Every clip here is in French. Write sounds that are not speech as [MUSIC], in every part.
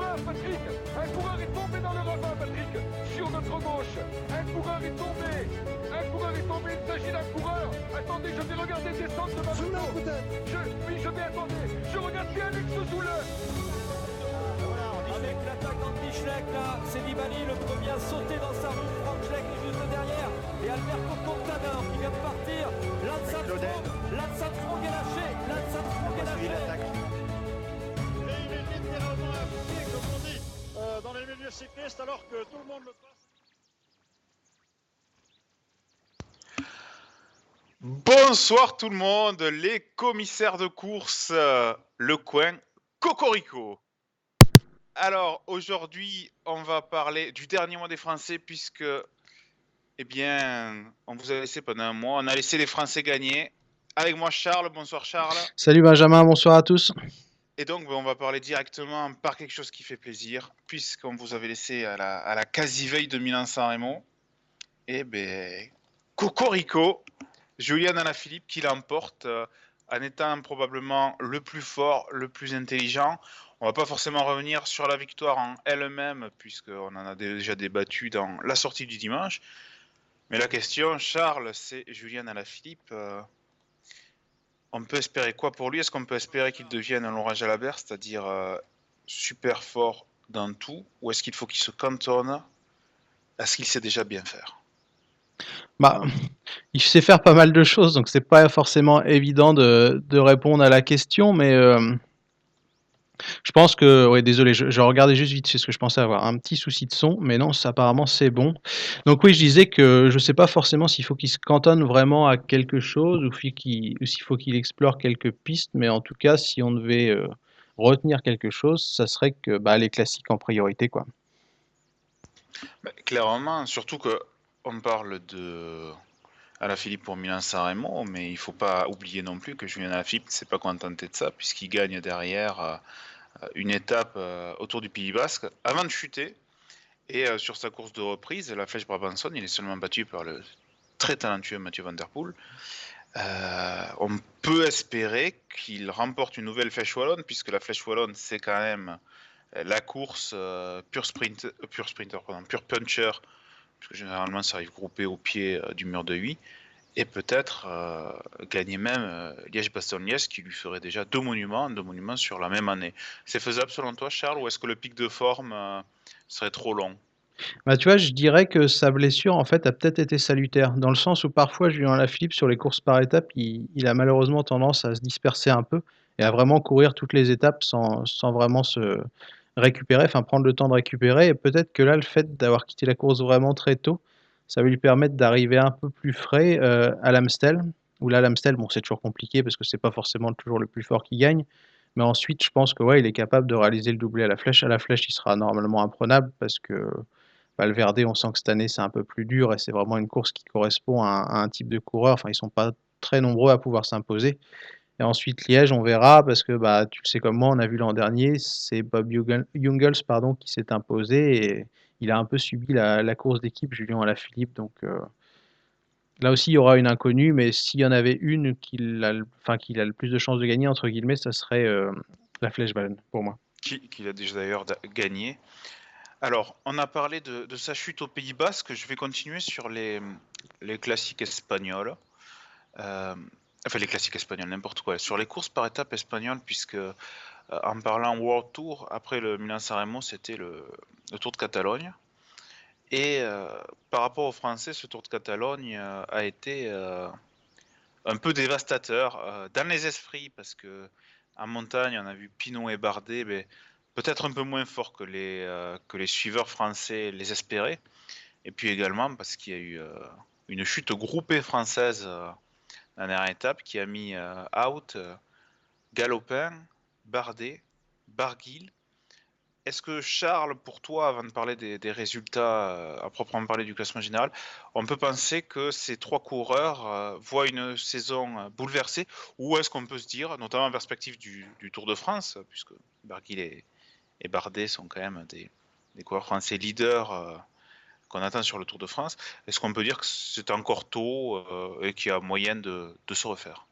coureur, Patrick. Un coureur est tombé dans le ravin, Patrick. Sur notre gauche Un coureur est tombé. Un coureur est tombé, il s'agit d'un coureur. Attendez, je vais regarder descendre de ma moto. je, Oui, je vais attendre Je regarde bien Alex Zoule avec l'attaque d'Andy là, c'est Nibali le premier à sauter dans sa roue. Franck Schleck est juste derrière. Et Alberto Contador qui vient de partir. Lance Armstrong, Lance Armstrong est lâché. Lance Armstrong est lâché. Alors que tout le monde le passe. Bonsoir tout le monde, les commissaires de course, euh, le coin Cocorico. Alors aujourd'hui, on va parler du dernier mois des Français puisque, eh bien, on vous a laissé pendant un mois, on a laissé les Français gagner. Avec moi Charles, bonsoir Charles. Salut Benjamin, bonsoir à tous. Et donc, ben, on va parler directement par quelque chose qui fait plaisir, puisqu'on vous avait laissé à la, quasi-veille de Milan-San Remo. Et ben, Cocorico, Julien Alaphilippe qui l'emporte euh, en étant probablement le plus fort, le plus intelligent. On va pas forcément revenir sur la victoire en elle-même, puisqu'on en a déjà débattu dans la sortie du dimanche. Mais la question, Charles, c'est Julien Alaphilippe. Euh, on peut espérer quoi pour lui? Est-ce qu'on peut espérer qu'il devienne un Laurent Jalabert, c'est-à-dire euh, super fort dans tout Ou est-ce qu'il faut qu'il se cantonne à ce qu'il sait déjà bien faire? Bah, il sait faire pas mal de choses, donc c'est pas forcément évident de, de, répondre à la question, mais euh, je pense que, ouais, désolé, je, regardais juste vite, c'est ce que je pensais avoir un petit souci de son, mais non, ça, apparemment c'est bon. Donc oui, je disais que je sais pas forcément s'il faut qu'il se cantonne vraiment à quelque chose ou s'il faut qu'il explore quelques pistes, mais en tout cas, si on devait euh, retenir quelque chose, ça serait que bah, les classiques en priorité, quoi. Bah, clairement, surtout que on parle de Alaphilippe pour Milan-San Remo, mais il ne faut pas oublier non plus que Julien Alaphilippe ne s'est pas contenté de ça, puisqu'il gagne derrière euh, une étape euh, autour du Pays Basque avant de chuter. Et euh, sur sa course de reprise, la Flèche Brabanson, il est seulement battu par le très talentueux Mathieu Van Der Poel. on peut espérer qu'il remporte une nouvelle Flèche Wallonne, puisque la Flèche Wallonne, c'est quand même la course pure, sprint, pure sprinter, pardon, pure puncher parce que généralement ça arrive groupé au pied euh, du mur de 8, et peut-être euh, gagner même euh, Liège-Bastogne-Liège, qui lui ferait déjà deux monuments, deux monuments sur la même année. C'est faisable selon toi, Charles, ou est-ce que le pic de forme serait trop long? Bah, tu vois, je dirais que sa blessure, en fait, a peut-être été salutaire, dans le sens où parfois, Julien Lafilippe, sur les courses par étapes, il, il, a malheureusement tendance à se disperser un peu et à vraiment courir toutes les étapes sans, sans vraiment se, récupérer, enfin prendre le temps de récupérer. Et peut-être que là, le fait d'avoir quitté la course vraiment très tôt, ça va lui permettre d'arriver un peu plus frais euh, à l'Amstel. Où là, l'Amstel, bon, c'est toujours compliqué parce que c'est pas forcément toujours le plus fort qui gagne. Mais ensuite, je pense que ouais, il est capable de réaliser le doublé à la flèche. À la flèche, il sera normalement imprenable parce que Valverde, on sent que cette année, c'est un peu plus dur et c'est vraiment une course qui correspond à un, à un, type de coureur. Enfin, ils sont pas très nombreux à pouvoir s'imposer. Et ensuite, Liège, on verra, parce que bah, tu le sais comme moi, on a vu l'an dernier, c'est Bob Jungels pardon, qui s'est imposé et il a un peu subi la, course d'équipe, Julien Alaphilippe. Donc euh, là aussi, il y aura une inconnue, mais s'il y en avait une qu'il a, enfin, qu'il a le plus de chances de gagner, entre guillemets, ça serait euh, la Flèche Ballon, pour moi. Qu'il qui a déjà d'ailleurs gagné. Alors, on a parlé de, de, sa chute au Pays Basque. Je vais continuer sur les, les classiques espagnols. Euh, enfin les classiques espagnols, n'importe quoi, sur les courses par étapes espagnoles, puisque euh, en parlant World Tour, après le Milan-San Remo, c'était le, Tour de Catalogne. Et euh, par rapport aux Français, ce Tour de Catalogne euh, a été un peu dévastateur dans les esprits, parce que en montagne, on a vu Pinot et Bardet, mais peut-être un peu moins fort que les, que les suiveurs français les espéraient. Et puis également parce qu'il y a eu une chute groupée française la dernière étape qui a mis euh, out euh, Galopin, Bardet, Barguil. Est-ce que Charles, pour toi, avant de parler des, résultats euh, à proprement parler du classement général, on peut penser que ces trois coureurs voient une saison bouleversée ou est-ce qu'on peut se dire, notamment en perspective du, Tour de France, puisque Barguil et, et, Bardet sont quand même des, coureurs français leaders qu'on attend sur le Tour de France. Est-ce qu'on peut dire que c'est encore tôt euh, et qu'il y a moyen de, de, se refaire?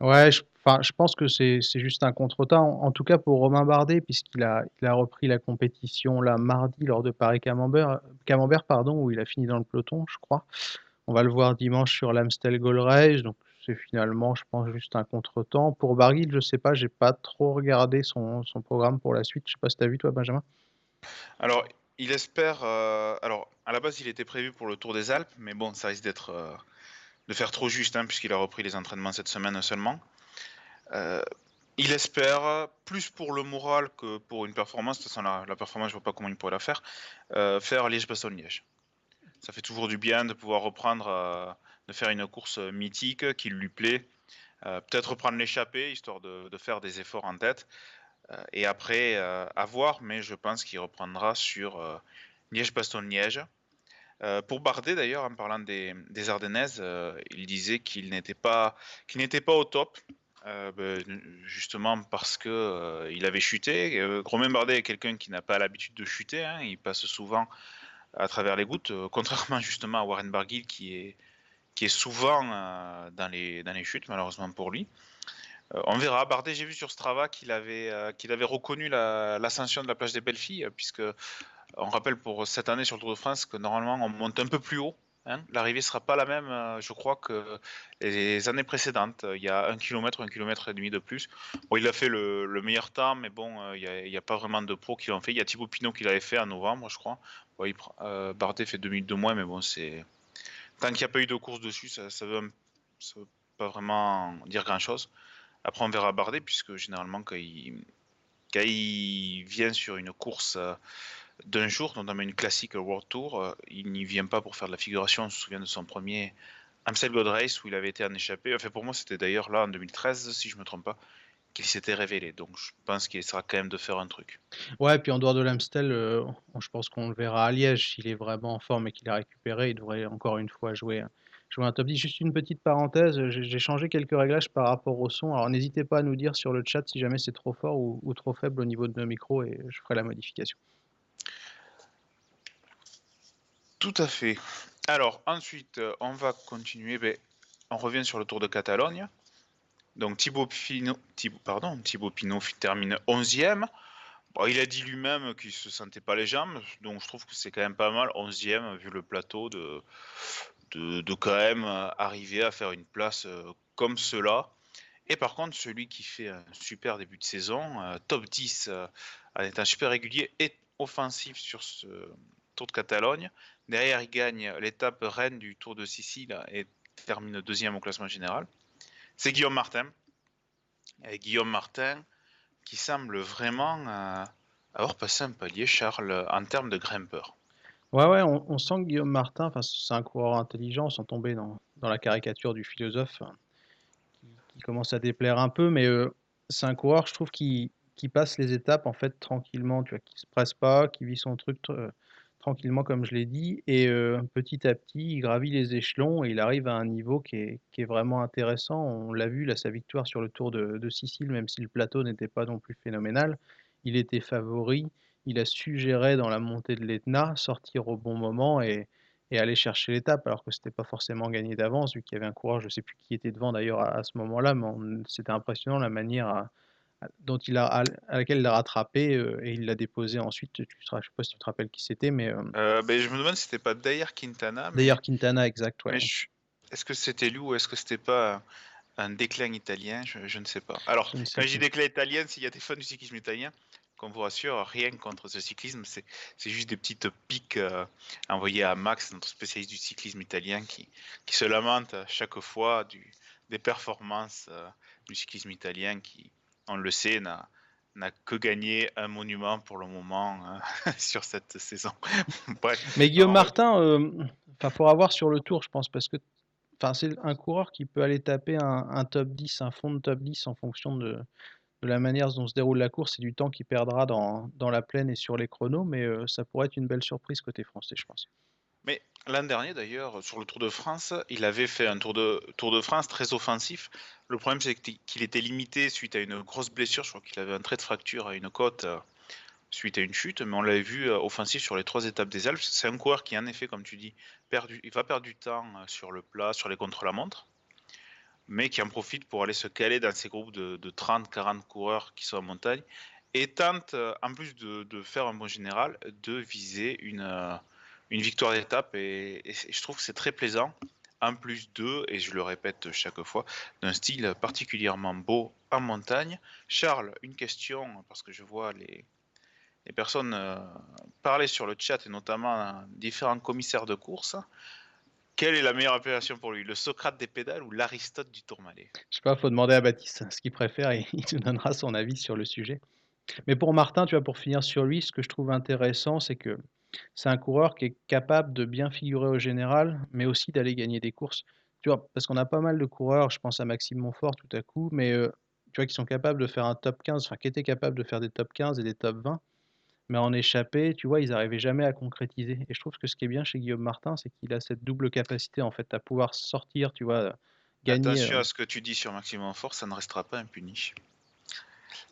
Ouais, je, je pense que c'est juste un contretemps. En, tout cas pour Romain Bardet, puisqu'il a, il a repris la compétition là mardi lors de Paris-Camembert, Camembert, pardon, où il a fini dans le peloton, je crois. On va le voir dimanche sur l'Amstel Gold Race, donc c'est finalement, je pense, juste un contretemps. Pour Barguil, je sais pas, j'ai pas trop regardé son, son programme pour la suite. Je sais pas si tu as vu toi, Benjamin? Alors, il espère. Euh, alors, à la base, il était prévu pour le Tour des Alpes, mais bon, ça risque d'être euh, de faire trop juste, hein, puisqu'il a repris les entraînements cette semaine seulement. Euh, il espère, plus pour le moral que pour une performance, de toute façon, la, performance, je vois pas comment il pourrait la faire, faire Liège-Bastogne-Liège. Ça fait toujours du bien de pouvoir reprendre, de faire une course mythique qui lui plaît. Peut-être reprendre l'échappée, histoire de, faire des efforts en tête. Et après, à voir, mais je pense qu'il reprendra sur Liège-Bastogne-Liège. Euh, pour Bardet, d'ailleurs, en parlant des, Ardennaises, euh, il disait qu'il n'était pas, qu'il pas au top, euh, ben, justement parce que il avait chuté. Romain Bardet est quelqu'un qui n'a pas l'habitude de chuter, hein. il passe souvent à travers les gouttes, [LAUGHS] contrairement justement à Warren Barguil qui est, qui est souvent dans, les, dans les chutes, malheureusement pour lui. On verra. Bardet, j'ai vu sur Strava qu'il avait, qu'il avait reconnu l'ascension de la plage des Belles Filles, puisque on rappelle pour cette année sur le Tour de France que normalement on monte un peu plus haut. Hein. L'arrivée sera pas la même, euh, je crois, que les années précédentes. Il y a un kilomètre, un kilomètre et demi de plus. Il a fait le, meilleur temps, mais bon, euh, il n'y a, pas vraiment de pros qui l'ont fait. Il y a Thibaut Pinot qui l'avait fait en novembre, je crois. Euh, Bardet fait deux minutes de moins, mais bon, c'est tant qu'il n'y a pas eu de course dessus, ça, ne veut, pas vraiment dire grand chose. Après, on verra Bardet, puisque généralement, quand il, quand il vient sur une course d'un jour, notamment une classique World Tour. Euh, il n'y vient pas pour faire de la figuration. On se souvient de son premier Amstel Gold Race où il avait été en échappé. Enfin, pour moi, c'était d'ailleurs là en 2013, si je me trompe pas, qu'il s'était révélé. Donc, je pense qu'il sera quand même de faire un truc. Ouais, et puis en dehors de l'Amstel, euh, je pense qu'on le verra à Liège. S'il est vraiment en forme et qu'il a récupéré, il devrait encore une fois jouer, top 10. Juste une petite parenthèse, j'ai changé quelques réglages par rapport au son. Alors, n'hésitez pas à nous dire sur le chat si jamais c'est trop fort ou, trop faible au niveau de nos micros et je ferai la modification. Tout à fait. Alors ensuite, euh, on va continuer. Ben, on revient sur le Tour de Catalogne. Donc Thibaut Pinot, pardon, Thibaut Pinot termine 11e. il a dit lui-même qu'il se sentait pas les jambes, donc je trouve que c'est quand même pas mal 11e vu le plateau de, de, quand même arriver à faire une place euh, comme cela. Et par contre, celui qui fait un super début de saison, euh, top 10 en étant super régulier et offensif sur ce Tour de Catalogne, Derrière, il gagne l'étape reine du Tour de Sicile et termine deuxième au classement général. C'est Guillaume Martin. Et Guillaume Martin qui semble vraiment euh, avoir passé un palier, Charles, en termes de grimpeur. Ouais, ouais, on, sent que Guillaume Martin, c'est un coureur intelligent, sans tomber dans, la caricature du philosophe, hein, qui, commence à déplaire un peu, mais euh, c'est un coureur, je trouve, qui, passe les étapes en fait tranquillement, tu vois, qui se presse pas, qui vit son truc euh, tranquillement, comme je l'ai dit, et euh, petit à petit, il gravit les échelons et il arrive à un niveau qui est, qui est vraiment intéressant. On l'a vu, là, sa victoire sur le Tour de Sicile, même si le plateau n'était pas non plus phénoménal, il était favori, il a su gérer dans la montée de l'Etna, sortir au bon moment et, et aller chercher l'étape, alors que c'était pas forcément gagné d'avance, vu qu'il y avait un coureur, je sais plus qui était devant d'ailleurs à, ce moment-là, mais c'était impressionnant la manière à, dont il a, à laquelle il a rattrapé euh, et il l'a déposé ensuite. Tu, je ne sais pas si tu te rappelles qui c'était, mais. Euh, euh, ben, je me demande si c'était pas d'ailleurs Quintana. D'ailleurs Quintana, exact. Ouais. Est-ce que c'était lui ou est-ce que c'était pas un déclin italien? Je, ne sais pas. Alors, quand je dis déclin italien, s'il y a des fans du cyclisme italien, qu'on vous rassure, rien contre ce cyclisme, c'est juste des petites piques envoyées à Max, notre spécialiste du cyclisme italien, qui, qui se lamente chaque fois du, des performances du cyclisme italien qui, on le sait, n'a n'a que gagné un monument pour le moment euh, [LAUGHS] sur cette saison. [LAUGHS] Mais Guillaume Martin, euh, il faudra voir sur le tour, je pense, parce que c'est un coureur qui peut aller taper un, top 10, un fond de top 10 en fonction de, la manière dont se déroule la course et du temps qu'il perdra dans, la plaine et sur les chronos, mais euh, ça pourrait être une belle surprise côté français, je pense. Mais l'an dernier, d'ailleurs, sur le Tour de France, il avait fait un Tour de, Tour de France très offensif. Le problème, c'est qu'il était limité suite à une grosse blessure. Je crois qu'il avait un trait de fracture à une côte euh, suite à une chute, mais on l'avait vu euh, offensif sur les trois étapes des Alpes. C'est un coureur qui, en effet, comme tu dis, il va perdre du temps sur le plat, sur les contre-la-montre. Mais qui en profitent pour aller se caler dans ces groupes de, 30-40 coureurs qui sont en montagne et tentent, euh, en plus de, faire un bon général, de viser une, euh, victoire d'étape. Et, je trouve que c'est très plaisant. En plus d'eux, et je le répète chaque fois, d'un style particulièrement beau en montagne. Charles, une question, parce que je vois les, les personnes euh, parler sur le chat, et notamment différents commissaires de course. Quelle est la meilleure appellation pour lui? Le Socrate des pédales ou l'Aristote du Tourmalet? Je sais pas, faut demander à Baptiste ce qu'il préfère et il te donnera son avis sur le sujet. Mais pour Martin, tu vois, pour finir sur lui, ce que je trouve intéressant, c'est que c'est un coureur qui est capable de bien figurer au général, mais aussi d'aller gagner des courses. Tu vois, parce qu'on a pas mal de coureurs, je pense à Maxime Montfort tout à coup, mais euh, tu vois, qui sont capables de faire un top 15, enfin qui étaient capables de faire des top 15 et des top 20, mais en échappée, tu vois, ils n'arrivaient jamais à concrétiser. Et je trouve que ce qui est bien chez Guillaume Martin, c'est qu'il a cette double capacité, en fait, à pouvoir sortir, tu vois, gagner. Attention euh à ce que tu dis sur Maxime Force, ça ne restera pas impuni.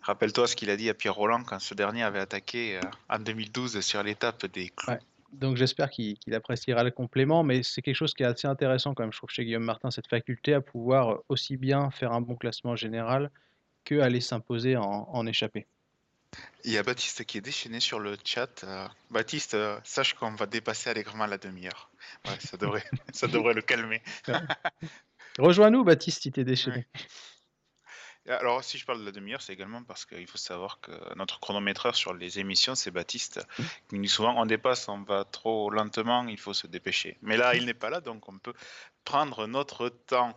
Rappelle-toi ce qu'il a dit à Pierre Roland quand ce dernier avait attaqué euh, en 2012 sur l'étape des clous. Donc j'espère qu'il appréciera le complément, mais c'est quelque chose qui est assez intéressant quand même, je trouve, chez Guillaume Martin, cette faculté à pouvoir aussi bien faire un bon classement général que aller s'imposer en, en échappée. Il y a Baptiste qui est déchaîné sur le chat. Euh, Baptiste, euh, sache qu'on va dépasser allègrement la demi-heure. ça devrait, [LAUGHS] ça devrait le calmer. [LAUGHS] Rejoins-nous, Baptiste, si t'es déchaîné. Alors, si je parle de la demi-heure, c'est également parce qu'il faut savoir que notre chronométreur sur les émissions, c'est Baptiste. Qui nous dit souvent on dépasse, on va trop lentement, il faut se dépêcher. Mais là, il n'est pas là, donc on peut prendre notre temps.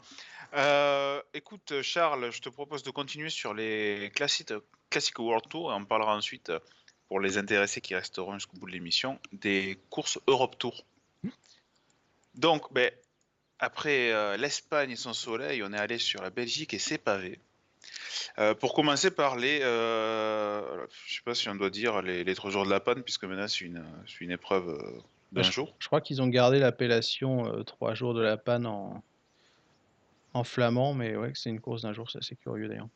Euh, écoute, Charles, je te propose de continuer sur les classiques, World Tour et on parlera ensuite, pour les intéressés qui resteront jusqu'au bout de l'émission, des courses Europe Tour. Donc, ben, après euh, l'Espagne et son soleil, on est allé sur la Belgique et ses pavés. Euh, pour commencer par les, euh, je sais pas si on doit dire les, les trois jours de la panne, puisque maintenant c'est une, une épreuve d'un jour. Je crois qu'ils ont gardé l'appellation trois jours de la panne en, en flamand, mais ouais, c'est une course d'un jour, c'est assez curieux d'ailleurs.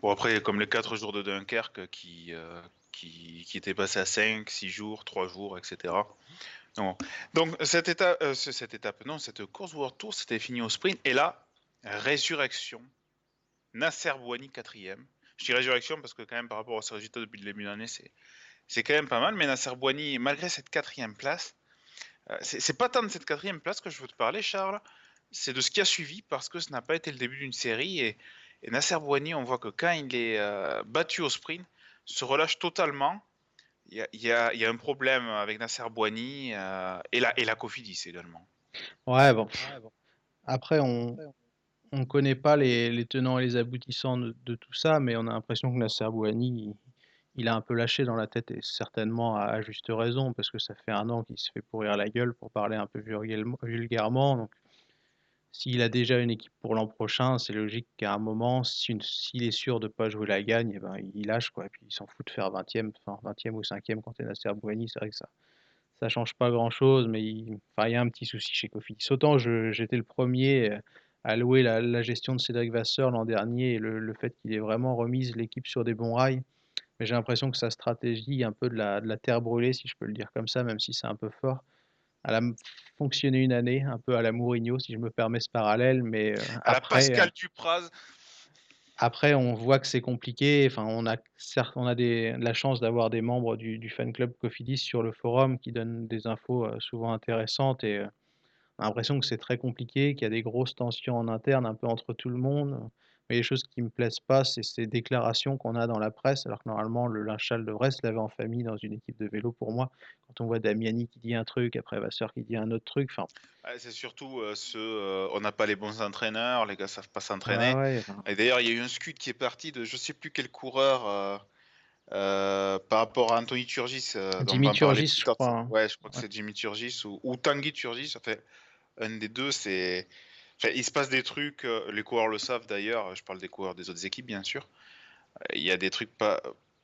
Bon, après, comme les 4 jours de Dunkerque qui, euh, qui, qui, étaient passés à 5, 6 jours, 3 jours, etc. Donc, cette étape, euh, cette étape, non, cette course World Tour, c'était fini au sprint. Et là, résurrection. Nasser Bouani, quatrième. Je dis résurrection parce que, quand même, par rapport à ses résultats depuis le début de l'année, c'est, c'est quand même pas mal. Mais Nasser Bouani, malgré cette quatrième place, euh, c'est, pas tant de cette quatrième place que je veux te parler, Charles c'est de ce qui a suivi parce que ce n'a pas été le début d'une série. Et, Nasser Bouani, on voit que quand il est euh, battu au sprint, se relâche totalement. Il y a, un problème avec Nasser Bouani euh, et, la, et la Cofidis également. Ouais, bon. Après, on ne connaît pas les, tenants et les aboutissants de, tout ça, mais on a l'impression que Nasser Bouani, il, a un peu lâché dans la tête et certainement à, juste raison, parce que ça fait un an qu'il se fait pourrir la gueule pour parler un peu vulgairement. Donc, s'il a déjà une équipe pour l'an prochain, c'est logique qu'à un moment, s'il est sûr de ne pas jouer la gagne, eh ben, il lâche, quoi. Et puis il s'en fout de faire 20e, enfin, 20e ou 5e quand tu es Nasser Bouani. C'est vrai que ça ça change pas grand-chose, mais il, enfin, il y a un petit souci chez Cofidis. Autant j'étais le premier à louer la, gestion de Cédric Vasseur l'an dernier et le, fait qu'il ait vraiment remis l'équipe sur des bons rails. Mais j'ai l'impression que sa stratégie un peu de la, de la terre brûlée, si je peux le dire comme ça, même si c'est un peu fort elle a fonctionné une année, un peu à la Mourinho, si je me permets ce parallèle, mais euh, à après, la Pascal euh, Dupraz. Après, on voit que c'est compliqué. Enfin, on a certes, on a des, la chance d'avoir des membres du, fan club Cofidis sur le forum qui donnent des infos euh, souvent intéressantes et a l'impression que c'est très compliqué, qu'il y a des grosses tensions en interne, un peu entre tout le monde. Mais les choses qui me plaisent pas, c'est ces déclarations qu'on a dans la presse, alors que normalement le linchal devrait se laver en famille dans une équipe de vélo pour moi. Quand on voit Damiani qui dit un truc, après Vasseur qui dit un autre truc, enfin. c'est surtout euh, ce, euh, on n'a pas les bons entraîneurs, les gars savent pas s'entraîner. Et d'ailleurs, il y a eu un scud qui est parti de je sais plus quel coureur. Euh, par rapport à Anthony Turgis. Jimmy Turgis, je crois. Hein. Ouais, je crois que c'est Jimmy Turgis ou, ou Tanguy Turgis. En fait, un des deux, c'est il se passe des trucs, euh, les coureurs le savent d'ailleurs, je parle des coureurs des autres équipes bien sûr. Euh, il y a des trucs pas,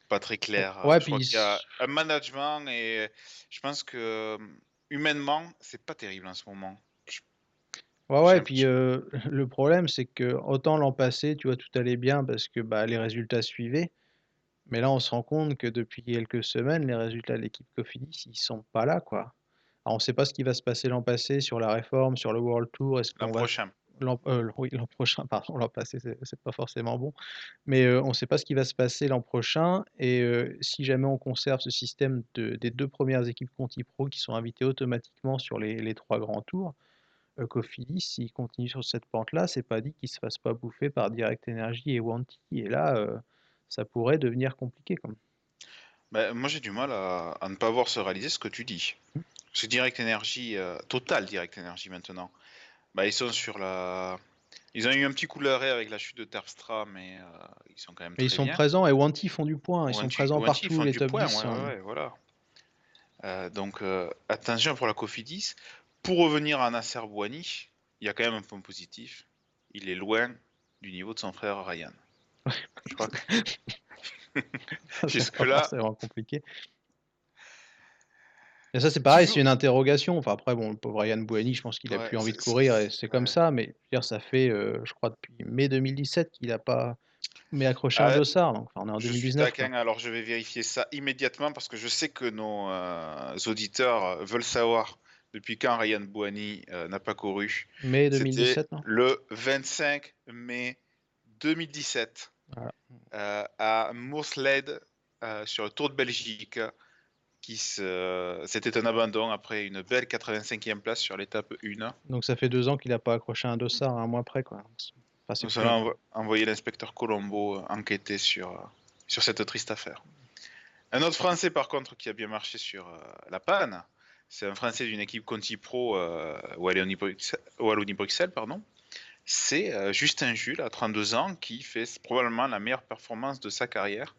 pas très clairs. Ouais, je il y a un management et je pense que euh, humainement, c'est pas terrible en ce moment. Ouais, ouais, et puis le problème, c'est que autant l'an passé, tu vois, tout allait bien parce que bah, les résultats suivaient. Mais là, on se rend compte que depuis quelques semaines, les résultats de l'équipe Cofidis, ils sont pas là, quoi on ne sait pas ce qui va se passer l'an passé sur la réforme, sur le World Tour. L'an prochain. l'an oui, l'an prochain, [LAUGHS] pardon, l'an passé, c'est pas forcément bon. Mais on ne sait pas ce qui va se passer l'an prochain. Et si jamais on conserve ce système de, des deux premières équipes Conti Pro qui sont invitées automatiquement sur les, les trois grands tours, Cofidis, s'il continue sur cette pente-là, c'est pas dit qu'il se fasse pas bouffer par Direct Energy et Wanty. Et là, ça pourrait devenir compliqué. Comme. Bah, moi, j'ai du mal à, ne pas voir se réaliser ce que tu dis. Mmh. C'est Direct Energy, total Direct Energy maintenant. Bah, ils sont sur la. Ils ont eu un petit coup de avec la chute de Terpstra, mais ils sont quand même. Mais ils sont présents et Wanty font du point. Ils sont présents partout, les top 10. Hein. voilà. donc attention pour la Cofidis. Pour revenir à Nasser Bouani, il y a quand même un point positif. Il est loin du niveau de son frère Ryan. Je crois que. [LAUGHS] [LAUGHS] Jusque-là. C'est vraiment compliqué. Et ça, c'est pareil, c'est une interrogation. Enfin, après, bon, le pauvre Ryan Bouani, je pense qu'il a plus envie de courir et c'est comme ça. Mais dire, ça fait, euh, je crois, depuis mai 2017 qu'il n'a pas mais accroché un ah, dossard. Donc, enfin, on est en 2019. Je alors je vais vérifier ça immédiatement parce que je sais que nos euh, auditeurs veulent savoir depuis quand Ryan Bouani euh, n'a pas couru. Mai 2017, non? Le 25 mai 2017 à Moorsled sur le Tour de Belgique c'était un abandon après une belle 85e place sur l'étape 1. Donc ça fait deux ans qu'il n'a pas accroché un dossard un mois après. Quoi. Nous allons envoyer l'inspecteur Colombo enquêter sur, sur cette triste affaire. Un autre Français par contre qui a bien marché sur euh, la panne, c'est un Français d'une équipe Conti Pro euh, Wallonie-Bruxelles, pardon. C'est euh, Justin Jules, à 32 ans, qui fait probablement la meilleure performance de sa carrière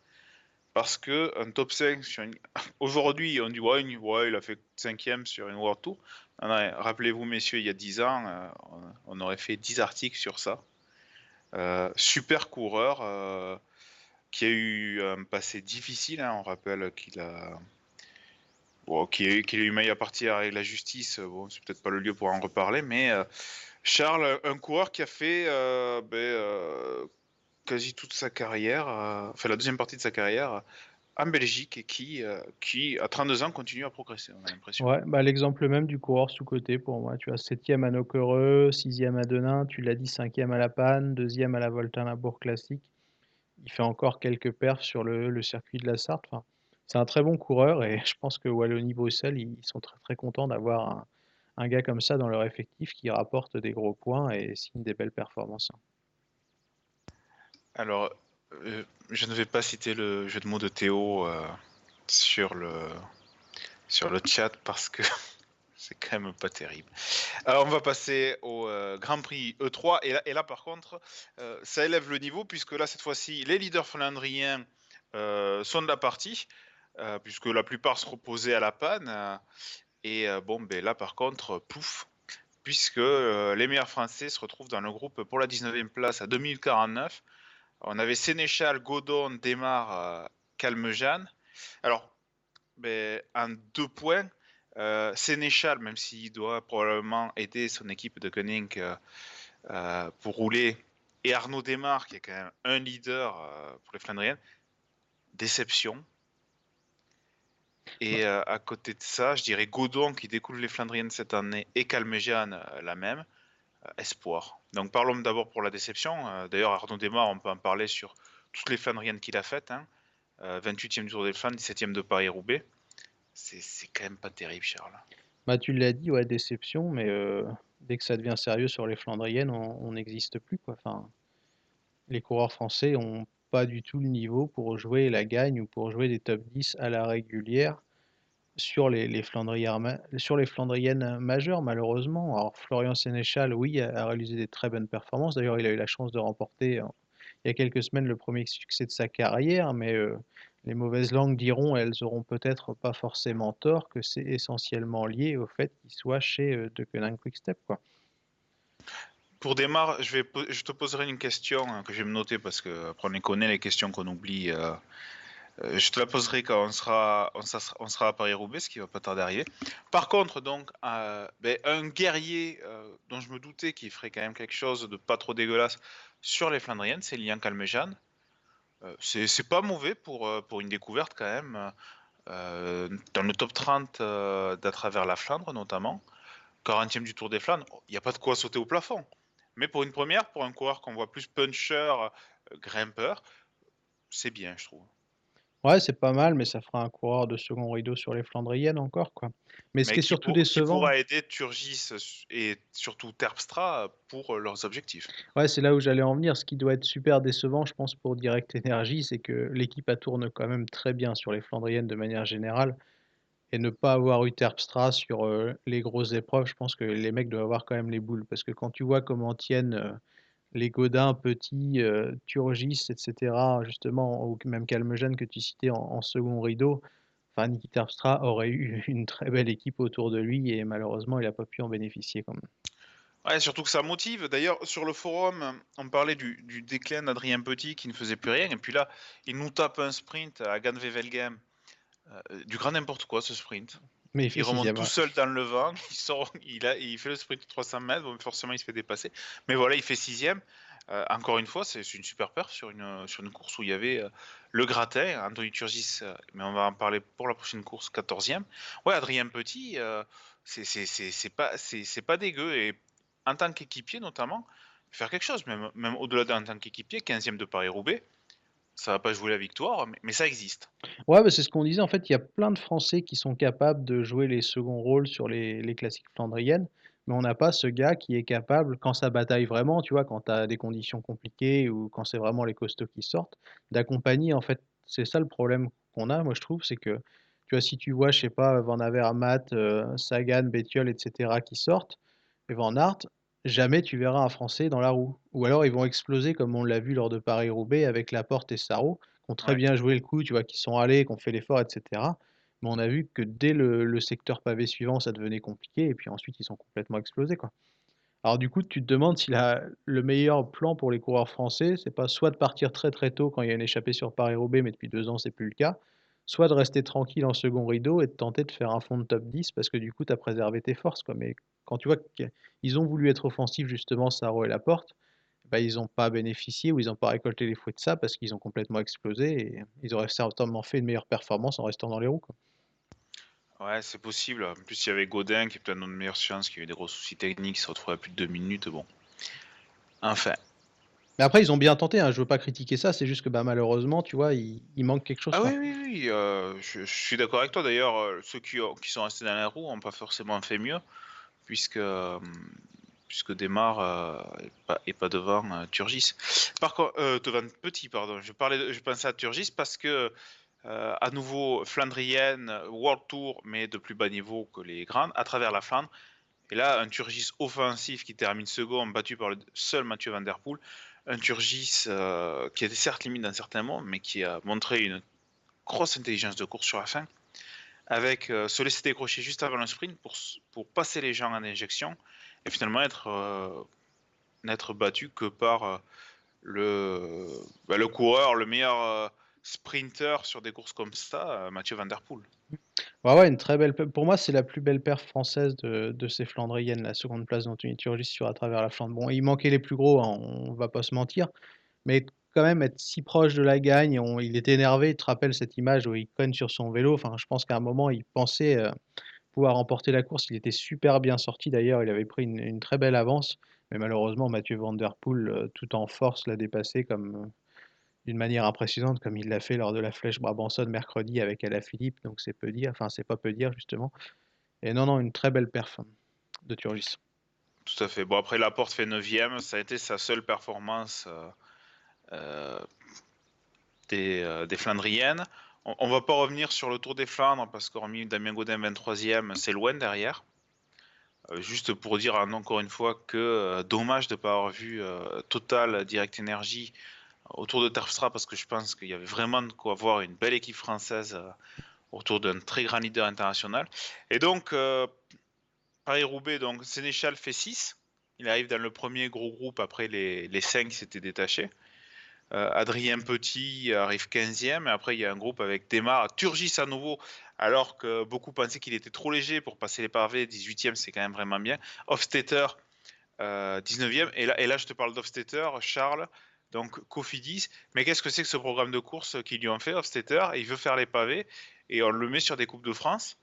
parce que un top 5 sur une... [LAUGHS] aujourd'hui on dit ouais, il a fait 5 sur une World Tour. Rappelez-vous messieurs, il y a 10 ans, euh, on aurait fait 10 articles sur ça. Euh, super coureur euh, qui a eu un passé difficile. Hein, on rappelle qu'il a qu'il a, eu maille à partir avec la justice. Bon, c'est peut-être pas le lieu pour en reparler, mais Charles, un coureur qui a fait ben, quasi toute sa carrière, euh, enfin la deuxième partie de sa carrière euh, en Belgique et qui, euh, qui à 32 ans, continue à progresser, on a l'impression. Ouais, bah, l'exemple même du coureur sous-côté pour moi. Tu as 7 à Nocquereux, 6 à Denain, tu l'as dit, 5 à la Panne, 2 à la Volta-Labour classique. Il fait encore quelques perfs sur le, circuit de la Sarthe. Enfin, c'est un très bon coureur et [LAUGHS] je pense que Wallonie-Bruxelles, ils sont très très contents d'avoir un, gars comme ça dans leur effectif qui rapporte des gros points et signe des belles performances. Alors, euh, je ne vais pas citer le jeu de mots de Théo euh, sur, le, sur le chat parce que [LAUGHS] c'est quand même pas terrible. Alors, on va passer au euh, Grand Prix E3 et là, et là par contre, ça élève le niveau puisque là, cette fois-ci, les leaders flandriens sont de la partie puisque la plupart se reposaient à la panne. et bon, ben là, par contre, pouf, puisque les meilleurs Français se retrouvent dans le groupe pour la 19e place à 2049 on avait Sénéchal, Godon, Démarre, euh, Calmejane. Alors, ben, en deux points, euh, Sénéchal, même s'il doit probablement aider son équipe de gunning euh, pour rouler, et Arnaud Démarre, qui est quand même un leader pour les Flandriennes, déception. Et à côté de ça, je dirais Godon qui découle les Flandriennes cette année et Calmejane la même. Euh, espoir. Donc parlons d'abord pour la déception. Euh, d'ailleurs, Arnaud Desmar, on peut en parler sur toutes les Flandriennes qu'il a faites. 28e hein. du Tour des Flandres, 17e de Paris-Roubaix. C'est quand même pas terrible, Charles. Bah, tu l'as dit, ouais, déception, mais euh, dès que ça devient sérieux sur les Flandriennes, on n'existe plus. Enfin, les coureurs français n'ont pas du tout le niveau pour jouer la gagne ou pour jouer des top 10 à la régulière sur les, les, Flandriennes, les Flandriennes majeures, malheureusement. Alors, Florian Sénéchal, oui, a, réalisé des très bonnes performances. D'ailleurs, il a eu la chance de remporter il y a quelques semaines le premier succès de sa carrière, mais euh, les mauvaises langues diront, elles auront peut-être pas forcément tort, que c'est essentiellement lié au fait qu'il soit chez euh, De Quick Quickstep. Quoi. Pour démarrer, je, vais, je te poserai une question hein, que je vais me noter parce que après on connaît les questions qu'on oublie. Euh, euh, je te la poserai quand on sera, on, sera à Paris-Roubaix, ce qui va pas tarder d'arriver. Par contre, donc, euh, ben, un guerrier euh, dont je me doutais qu'il ferait quand même quelque chose de pas trop dégueulasse sur les Flandriennes, c'est Lian Calmejane. c'est pas mauvais pour, pour une découverte quand même. dans le top 30 d'à travers la Flandre notamment, 40e du Tour des Flandres, il n'y a pas de quoi sauter au plafond. Mais pour une première, pour un coureur qu'on voit plus puncher, euh, grimpeur, c'est bien, je trouve. Ouais, c'est pas mal, mais ça fera un coureur de second rideau sur les Flandriennes encore, quoi. Mais ce qui est surtout décevant. Qui pourra aider Turgis et surtout Terpstra pour euh, leurs objectifs. Ouais, c'est là où j'allais en venir. Ce qui doit être super décevant, je pense, pour Direct Energy, c'est que l'équipe tourne quand même très bien sur les Flandriennes de manière générale. Et ne pas avoir eu Terpstra sur euh, les grosses épreuves, je pense que les mecs doivent avoir quand même les boules. Parce que quand tu vois comment tiennent. Euh, les Godin, Petit, euh, Turgis, etc., justement, ou même Calmegène que tu citais en, second rideau, enfin, Niki Terpstra aurait eu [LAUGHS] une très belle équipe autour de lui et malheureusement, il n'a pas pu en bénéficier quand même. Ouais, surtout que ça motive. D'ailleurs, sur le forum, on parlait du, déclin d'Adrien Petit qui ne faisait plus rien. Et puis là, il nous tape un sprint à Ganvevelgem. Euh, du grand n'importe quoi, ce sprint. Mais il, remonte tout seul dans le vent, [LAUGHS] il, sort, il, a, il fait le sprint de 300 mètres, bon, forcément il se fait dépasser. Mais voilà, il fait sixième. Euh, encore une fois, c'est une super perf sur une, sur une course où il y avait euh, le gratin, Anthony Turgis, euh, mais on va en parler pour la prochaine course, 14e. Ouais, Adrien Petit, c'est pas, pas dégueu. Et en tant qu'équipier notamment, faire quelque chose, même, même au-delà d'un tant qu'équipier, 15e de Paris-Roubaix, ça va pas jouer la victoire, mais, ça existe. Ouais, c'est ce qu'on disait. En fait, il y a plein de Français qui sont capables de jouer les seconds rôles sur les, classiques flandriennes, mais on n'a pas ce gars qui est capable, quand ça bataille vraiment, tu vois, quand tu as des conditions compliquées ou quand c'est vraiment les costauds qui sortent, d'accompagner. En fait, c'est ça le problème qu'on a, moi je trouve, c'est que, tu vois, si tu vois, je sais pas, Van Aver, Matt, euh, Sagan, Bettiol, etc., qui sortent, et Van Aert, jamais tu verras un Français dans la roue. Ou alors ils vont exploser comme on l'a vu lors de Paris-Roubaix avec Laporte et Sarro, qui ont très bien joué le coup, tu vois, qui sont allés, qui ont fait l'effort, etc. Mais on a vu que dès le, secteur pavé suivant, ça devenait compliqué, et puis ensuite ils sont complètement explosés, quoi. Alors du coup, tu te demandes si la, le meilleur plan pour les coureurs français, c'est pas soit de partir très très tôt quand il y a une échappée sur Paris-Roubaix, mais depuis deux ans c'est plus le cas, soit de rester tranquille en second rideau et de tenter de faire un fond de top 10 parce que du coup tu as préservé tes forces. Quoi. Mais quand tu vois qu'ils ont voulu être offensifs, justement, Saro et Laporte, bah, ils n'ont pas bénéficié ou ils n'ont pas récolté les fruits de ça parce qu'ils ont complètement explosé et ils auraient certainement fait une meilleure performance en restant dans les roues. Ouais, c'est possible. En plus, il y avait Godin qui est peut-être notre meilleure chance, qui a eu des gros soucis techniques, qui se retrouvait à plus de deux minutes. Bon. Enfin. Mais après, ils ont bien tenté, hein. je veux pas critiquer ça, c'est juste que bah, malheureusement, tu vois, il, manque quelque chose. Ah oui, oui, oui, euh, je, suis d'accord avec toi. D'ailleurs, euh, ceux qui, qui, sont restés dans la roue n'ont pas forcément fait mieux puisque, euh, puisque démarre euh, pas, devant euh, Turgis. Par contre, devant Petit, pardon. Je, parlais, je pensais à Turgis parce que, à nouveau, Flandrienne, World Tour, mais de plus bas niveau que les grandes, à travers la Flandre. Et là, un Turgis offensif qui termine second, battu par le seul Mathieu Van Der Poel. Un Turgis qui était certes limite dans certains moments, mais qui a montré une grosse intelligence de course sur la fin avec euh, se laisser décrocher juste avant le sprint pour, pour passer les gens en injection et finalement être euh, n'être battu que par euh, le, bah, le coureur, le meilleur sprinter sur des courses comme ça, Mathieu Van Der Poel. Ouais, ouais, une très belle. Pour moi, c'est la plus belle perf française de, de ces Flandriennes, la seconde place d'Anthony Turgis sur à travers la Flandre. Bon, il manquait les plus gros, hein, on va pas se mentir, mais quand même être si proche de la gagne. il était énervé, tu te rappelles cette image où il cogne sur son vélo. Enfin, je pense qu'à un moment, il pensait euh, pouvoir remporter la course. Il était super bien sorti d'ailleurs, il avait pris une, très belle avance. Mais malheureusement, Mathieu Van Poel, euh, tout en force, l'a dépassé comme euh, d'une manière impressionnante, comme il l'a fait lors de la flèche Brabanson mercredi avec Philippe. Donc c'est peu dire, enfin c'est pas peu dire justement. Et non, non, une très belle perf de Turgis. Tout à fait. Bon, après, la porte fait 9 ça a été sa seule performance euh, euh, des, Flandriennes. On, ne va pas revenir sur le Tour des Flandres parce qu'hormis Damien Godin 23e, c'est loin derrière. Euh, juste pour dire encore une fois que dommage de ne pas avoir vu Total Direct Energy autour de Terpstra parce que je pense qu'il y avait vraiment de quoi avoir une belle équipe française autour d'un très grand leader international. Et donc, Paris-Roubaix, donc Sénéchal fait 6. Il arrive dans le premier gros groupe après les, les 5 qui s'étaient détachés. Euh, Adrien Petit arrive 15e. Et après, il y a un groupe avec Demar, Turgis à nouveau, alors que beaucoup pensaient qu'il était trop léger pour passer les pavés. 18e, c'est quand même vraiment bien. Hofstetter, 19e. Euh, et là, et là, je te parle d'Hofstetter, Charles. Donc Cofidis, mais qu'est-ce que c'est que ce programme de course qu'ils lui ont fait, Hofstetter? Il veut faire les pavés et on le met sur des Coupes de France.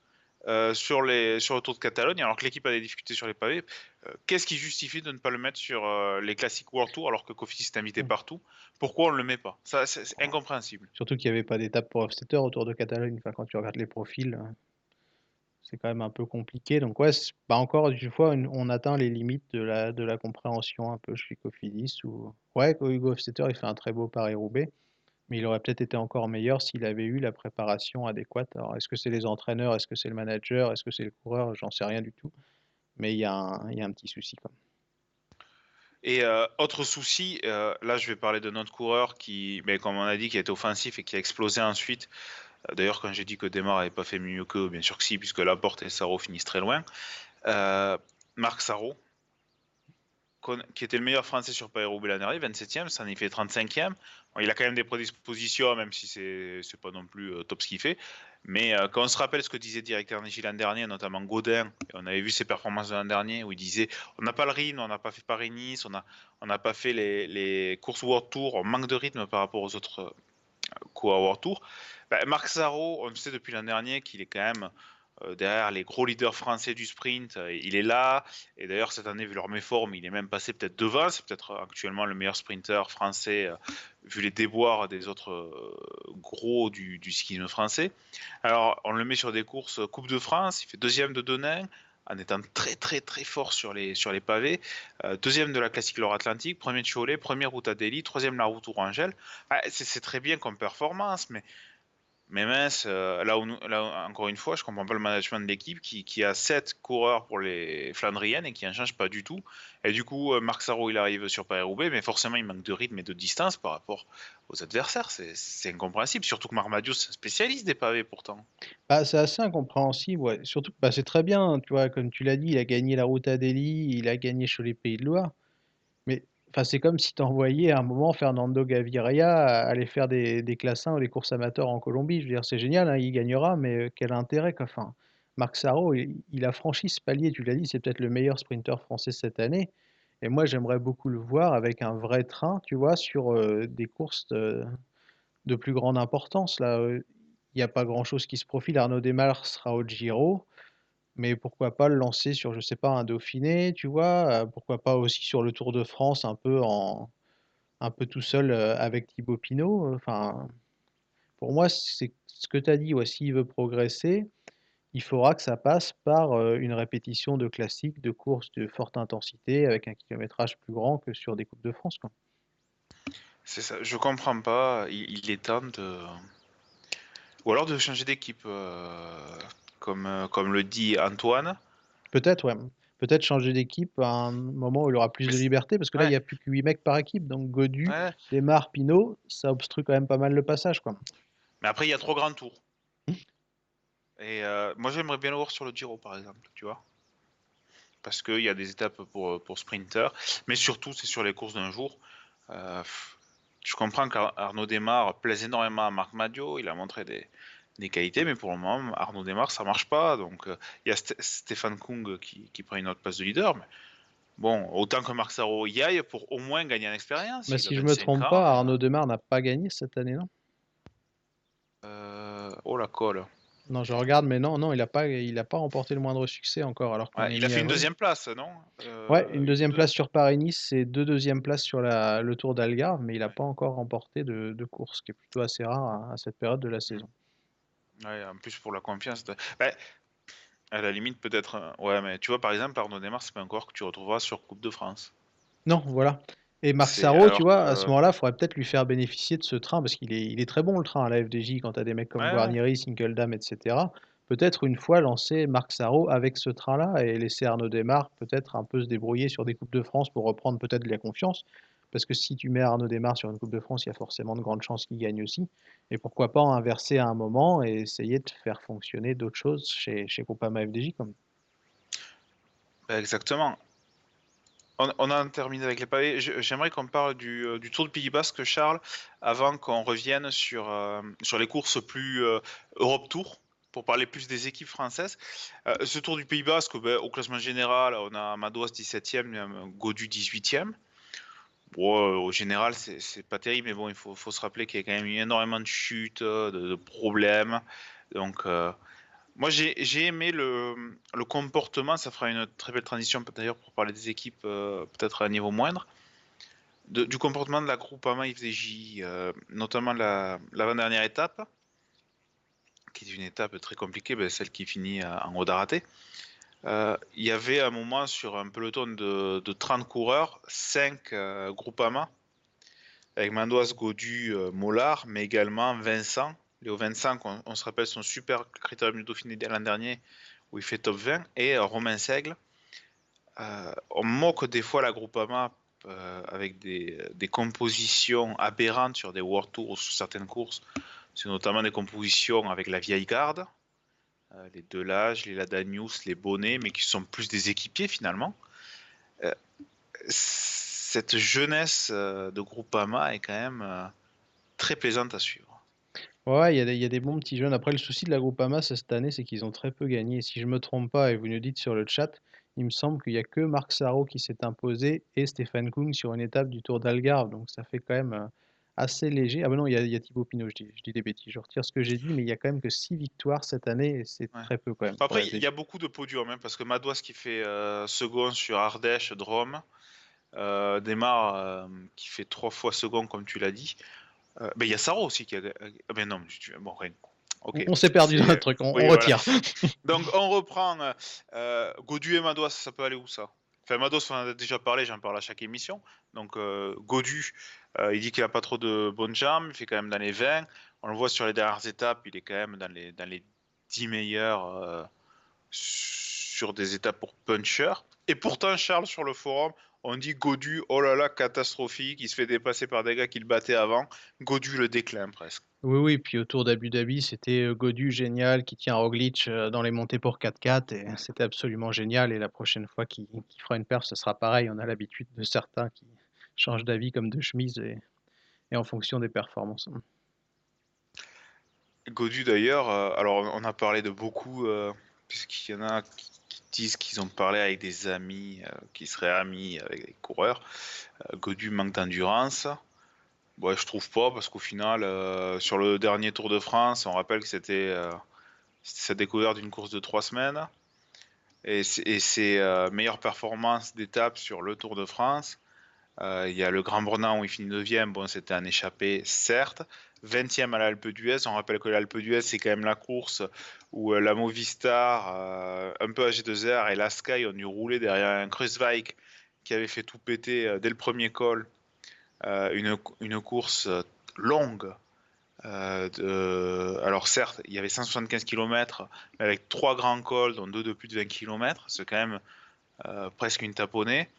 Euh, sur, les, sur le Tour de Catalogne, alors que l'équipe a des difficultés sur les pavés. Euh, qu'est-ce qui justifie de ne pas le mettre sur euh, les classiques World Tour alors que Kofi est invité partout? Pourquoi on ne le met pas? Ça, c'est incompréhensible. Surtout qu'il n'y avait pas d'étape pour Hofstetter au Tour de Catalogne. Enfin, quand tu regardes les profils, c'est quand même un peu compliqué. Donc, ouais, pas encore une fois, on atteint les limites de la, de la compréhension un peu chez Cofidis. Ou... Ouais, Hugo Hofstetter, il fait un très beau Paris-Roubaix mais il aurait peut-être été encore meilleur s'il avait eu la préparation adéquate. Alors, est-ce que c'est les entraîneurs, est-ce que c'est le manager, est-ce que c'est le coureur? J'en sais rien du tout. Mais il y, a un, petit souci. Quand Et euh, autre souci, euh, là je vais parler de notre coureur qui, comme on a dit, qui été offensif et qui a explosé ensuite. Euh, d'ailleurs, quand j'ai dit que Demar n'avait pas fait mieux que, bien sûr que si, puisque Laporte et Saro finissent très loin. Marc Saro, qui était le meilleur français sur l'année dernière, 27e, ça en fait 35e. il a quand même des prédispositions, même si c'est n'est pas non plus euh, top ce qu'il fait. Mais euh, quand on se rappelle ce que disait directeur Niji l'an dernier, notamment Godin, on avait vu ses performances de l'an dernier, où il disait on n'a pas le rythme, on n'a pas fait Paris-Nice, on n'a on pas fait les, courses World Tour, on manque de rythme par rapport aux autres euh, coureurs World Tour. Ben, Marc Sarro, on sait depuis l'an dernier qu'il est quand même derrière les gros leaders français du sprint, euh, il est là. Et d'ailleurs, cette année, vu leur méforme, il est même passé peut-être devant. C'est peut-être actuellement le meilleur sprinter français, euh, vu les déboires des autres gros du, du français. Alors, on le met sur des courses Coupe de France, il fait deuxième de Denain, en étant très très très fort sur les, sur les pavés. deuxième de la classique Loire-Atlantique, premier de Cholet, première route à Delhi, troisième la route Tourangelle. Ah, c'est très bien comme performance, mais mais mince, euh, là, encore une fois, je comprends pas le management de l'équipe qui, a 7 coureurs pour les Flandriennes et qui en change pas du tout. Et du coup, euh, Marc Sarro, il arrive sur Paris-Roubaix, mais forcément, il manque de rythme et de distance par rapport aux adversaires. C'est incompréhensible, surtout que Marmadio, c'est un spécialiste des pavés pourtant. Bah, c'est assez incompréhensible. Surtout que bah, c'est très bien, tu vois, comme tu l'as dit, il a gagné la route à Delhi, il a gagné sur les Pays de Loire. Enfin, c'est comme si tu envoyais à un moment Fernando Gaviria aller faire des, des classins ou des courses amateurs en Colombie. Je veux dire, c'est génial, hein, il gagnera, mais euh, quel intérêt quoi. Enfin, Marc Sarro, il, a franchi ce palier, tu l'as dit, c'est peut-être le meilleur sprinter français cette année. Et moi, j'aimerais beaucoup le voir avec un vrai train, tu vois, sur euh, des courses de, de, plus grande importance. Là, euh, il n'y a pas grand-chose qui se profile. Arnaud Desmar sera au Giro mais pourquoi pas le lancer sur, je sais pas, un Dauphiné, tu vois? pourquoi pas aussi sur le Tour de France un peu en un peu tout seul, avec Thibaut Pinot, enfin, pour moi, c'est ce que tu as dit, ouais, s'il veut progresser, il faudra que ça passe par, une répétition de classiques, de courses de forte intensité avec un kilométrage plus grand que sur des coupes de France, quoi. C'est ça, je comprends pas, il est temps de ou alors de changer d'équipe, comme, euh, comme le dit Antoine. Peut-être, ouais. Peut-être changer d'équipe à un moment où il aura plus de liberté, parce que là, il n'y a plus que 8 mecs par équipe. Donc Godu, ouais. Desmar, Pinot, ça obstrue quand même pas mal le passage. Quoi. Mais après, il y a trop grands tours. Hum. Et euh, moi, j'aimerais bien le voir sur le Giro, par exemple, tu vois. Parce qu'il y a des étapes pour, pour sprinter. Mais surtout, c'est sur les courses d'un jour. Euh, je comprends qu'Arnaud Desmar plaise énormément à Marc Madio. Il a montré des, des qualités, mais pour le moment, Arnaud démarre, ça marche pas. Donc, euh, il y a Stéphane Kung qui, qui, prend une autre place de leader. Mais bon, autant que Marc Sarro y aille pour au moins gagner en expérience. Mais si je me trompe pas, Arnaud Demar n'a pas gagné cette année, non? Euh, Oh la colle. Non, je regarde, mais non, non, il n'a pas, il a pas remporté le moindre succès encore. Alors il a fait une deuxième place, non? Euh, Ouais, une deuxième place sur Paris-Nice et deux deuxièmes places sur la, le Tour d'Algarve, mais il n'a pas encore remporté de, de, course, ce qui est plutôt assez rare à cette période de la saison. Ouais, en plus pour la confiance. Bah, à la limite, peut-être. Euh, ouais, mais tu vois, par exemple, Arnaud Desmar, c'est pas encore que tu retrouveras sur Coupe de France. Non, voilà. Et Marc Sarro, tu vois, à ce moment-là, il faudrait peut-être lui faire bénéficier de ce train, parce qu'il est, il est très bon le train à la FDJ quand tu as des mecs comme ouais, Guarnieri, Sinkeldam, etc. Peut-être une fois lancer Marc Sarro avec ce train-là et laisser Arnaud Desmar peut-être un peu se débrouiller sur des Coupes de France pour reprendre peut-être de la confiance. Parce que si tu mets Arnaud Desmar sur une Coupe de France, il y a forcément de grandes chances qu'il gagne aussi. Et pourquoi pas inverser à un moment et essayer de faire fonctionner d'autres choses chez, chez FDJ comme. Bah, exactement. On, a terminé avec les pavés. J'aimerais qu'on parle du, euh, du, Tour de Pays Basque, Charles, avant qu'on revienne sur, euh, sur les courses plus euh, Europe Tour, pour parler plus des équipes françaises. ce Tour du Pays Basque, ben, au classement général, on a Madouas 17e, Godu 18e. Bon, au général, c'est pas terrible, mais bon, il faut, se rappeler qu'il y a quand même eu énormément de chutes, de, problèmes. Donc, euh, Moi, j'ai aimé le, comportement. Ça fera une très belle transition, d'ailleurs, pour parler des équipes, euh, peut-être à un niveau moindre. du comportement de la Groupama FDJ, euh, notamment l'avant-dernière étape, qui est une étape très compliquée, ben, celle qui finit en haut d'Araté. Euh, il y avait un moment sur un peloton de, de 30 coureurs, 5 euh, Groupama, avec Mandoise, Godu, Mollard, mais également Vincent, Léo 25, on, se rappelle son super critérium du Dauphiné l'an dernier où il fait top 20. Et euh, Romain Seigle, euh, on moque des fois la Groupama euh, avec des, compositions aberrantes sur des World Tours ou sur certaines courses. C'est notamment des compositions avec la vieille garde, les Delage, les Ladanius, les Bonnets, mais qui sont plus des équipiers finalement. cette jeunesse de Groupama est quand même très plaisante à suivre. Ouais, il y a des bons petits jeunes. Après, le souci de la Groupama, cette année, c'est qu'ils ont très peu gagné. Si je me trompe pas, et vous nous dites sur le chat, il me semble qu'il y a que Marc Sarro qui s'est imposé et Stéphane Kung sur une étape du Tour d'Algarve. Donc ça fait quand même euh, assez léger. Ah ben non, il y a, il y a Thibaut Pinot, je dis, je dis des bêtises. Je retire ce que j'ai dit, mais il y a quand même que 6 victoires cette année et c'est très peu quand même. Après, il y a beaucoup de podiums, hein, parce que Madouas qui fait euh, second sur Ardèche, Drôme, euh, Desmar qui fait trois fois second, comme tu l'as dit. Euh, il y a Saro aussi qui a. Ah, ben non, bon, rien. On s'est perdu dans le truc, on, retire. [LAUGHS] Donc on reprend euh, Godu et Madois, ça peut aller où ça? Enfin, Mados, on en a déjà parlé, j'en parle à chaque émission. Donc, euh, Godu, euh, il dit qu'il n'a pas trop de bonnes jambes, il fait quand même dans les 20. On le voit sur les dernières étapes, il est quand même dans les, dans les 10 meilleurs sur des étapes pour puncher. Et pourtant, Charles, sur le forum, on dit Godu, oh là là, catastrophique, il se fait dépasser par des gars qui le battaient avant. Godu le déclin presque. Oui, oui, puis autour d'Abu Dhabi, c'était euh, Godu génial qui tient Roglic euh, dans les montées pour 4-4 et c'était absolument génial. Et la prochaine fois qu'il fera une perf, ce sera pareil. On a l'habitude de certains qui changent d'avis comme de chemise et, en fonction des performances. Godu d'ailleurs, euh, alors on a parlé de beaucoup, puisqu'il y en a qui disent qu'ils ont parlé avec des amis euh, qui seraient amis avec des coureurs. Euh, Godu manque d'endurance. Bon, je trouve pas parce qu'au final, euh, sur le dernier Tour de France, on rappelle que c'était sa découverte d'une course de trois semaines et ses meilleures performances d'étape sur le Tour de France. Il y a le Grand Brenan où il finit 9 bon c'était un échappé certes, 20e à l'Alpe d'Huez. On rappelle que l'Alpe d'Huez, c'est quand même la course où euh, la Movistar, euh, un peu AG2R et la Sky ont dû rouler derrière un Kreuzweig qui avait fait tout péter euh, dès le premier col. Une, course longue. Alors certes, il y avait 175 km, mais avec trois grands cols, dont deux de plus de 20 km, c'est quand même presque une taponnée.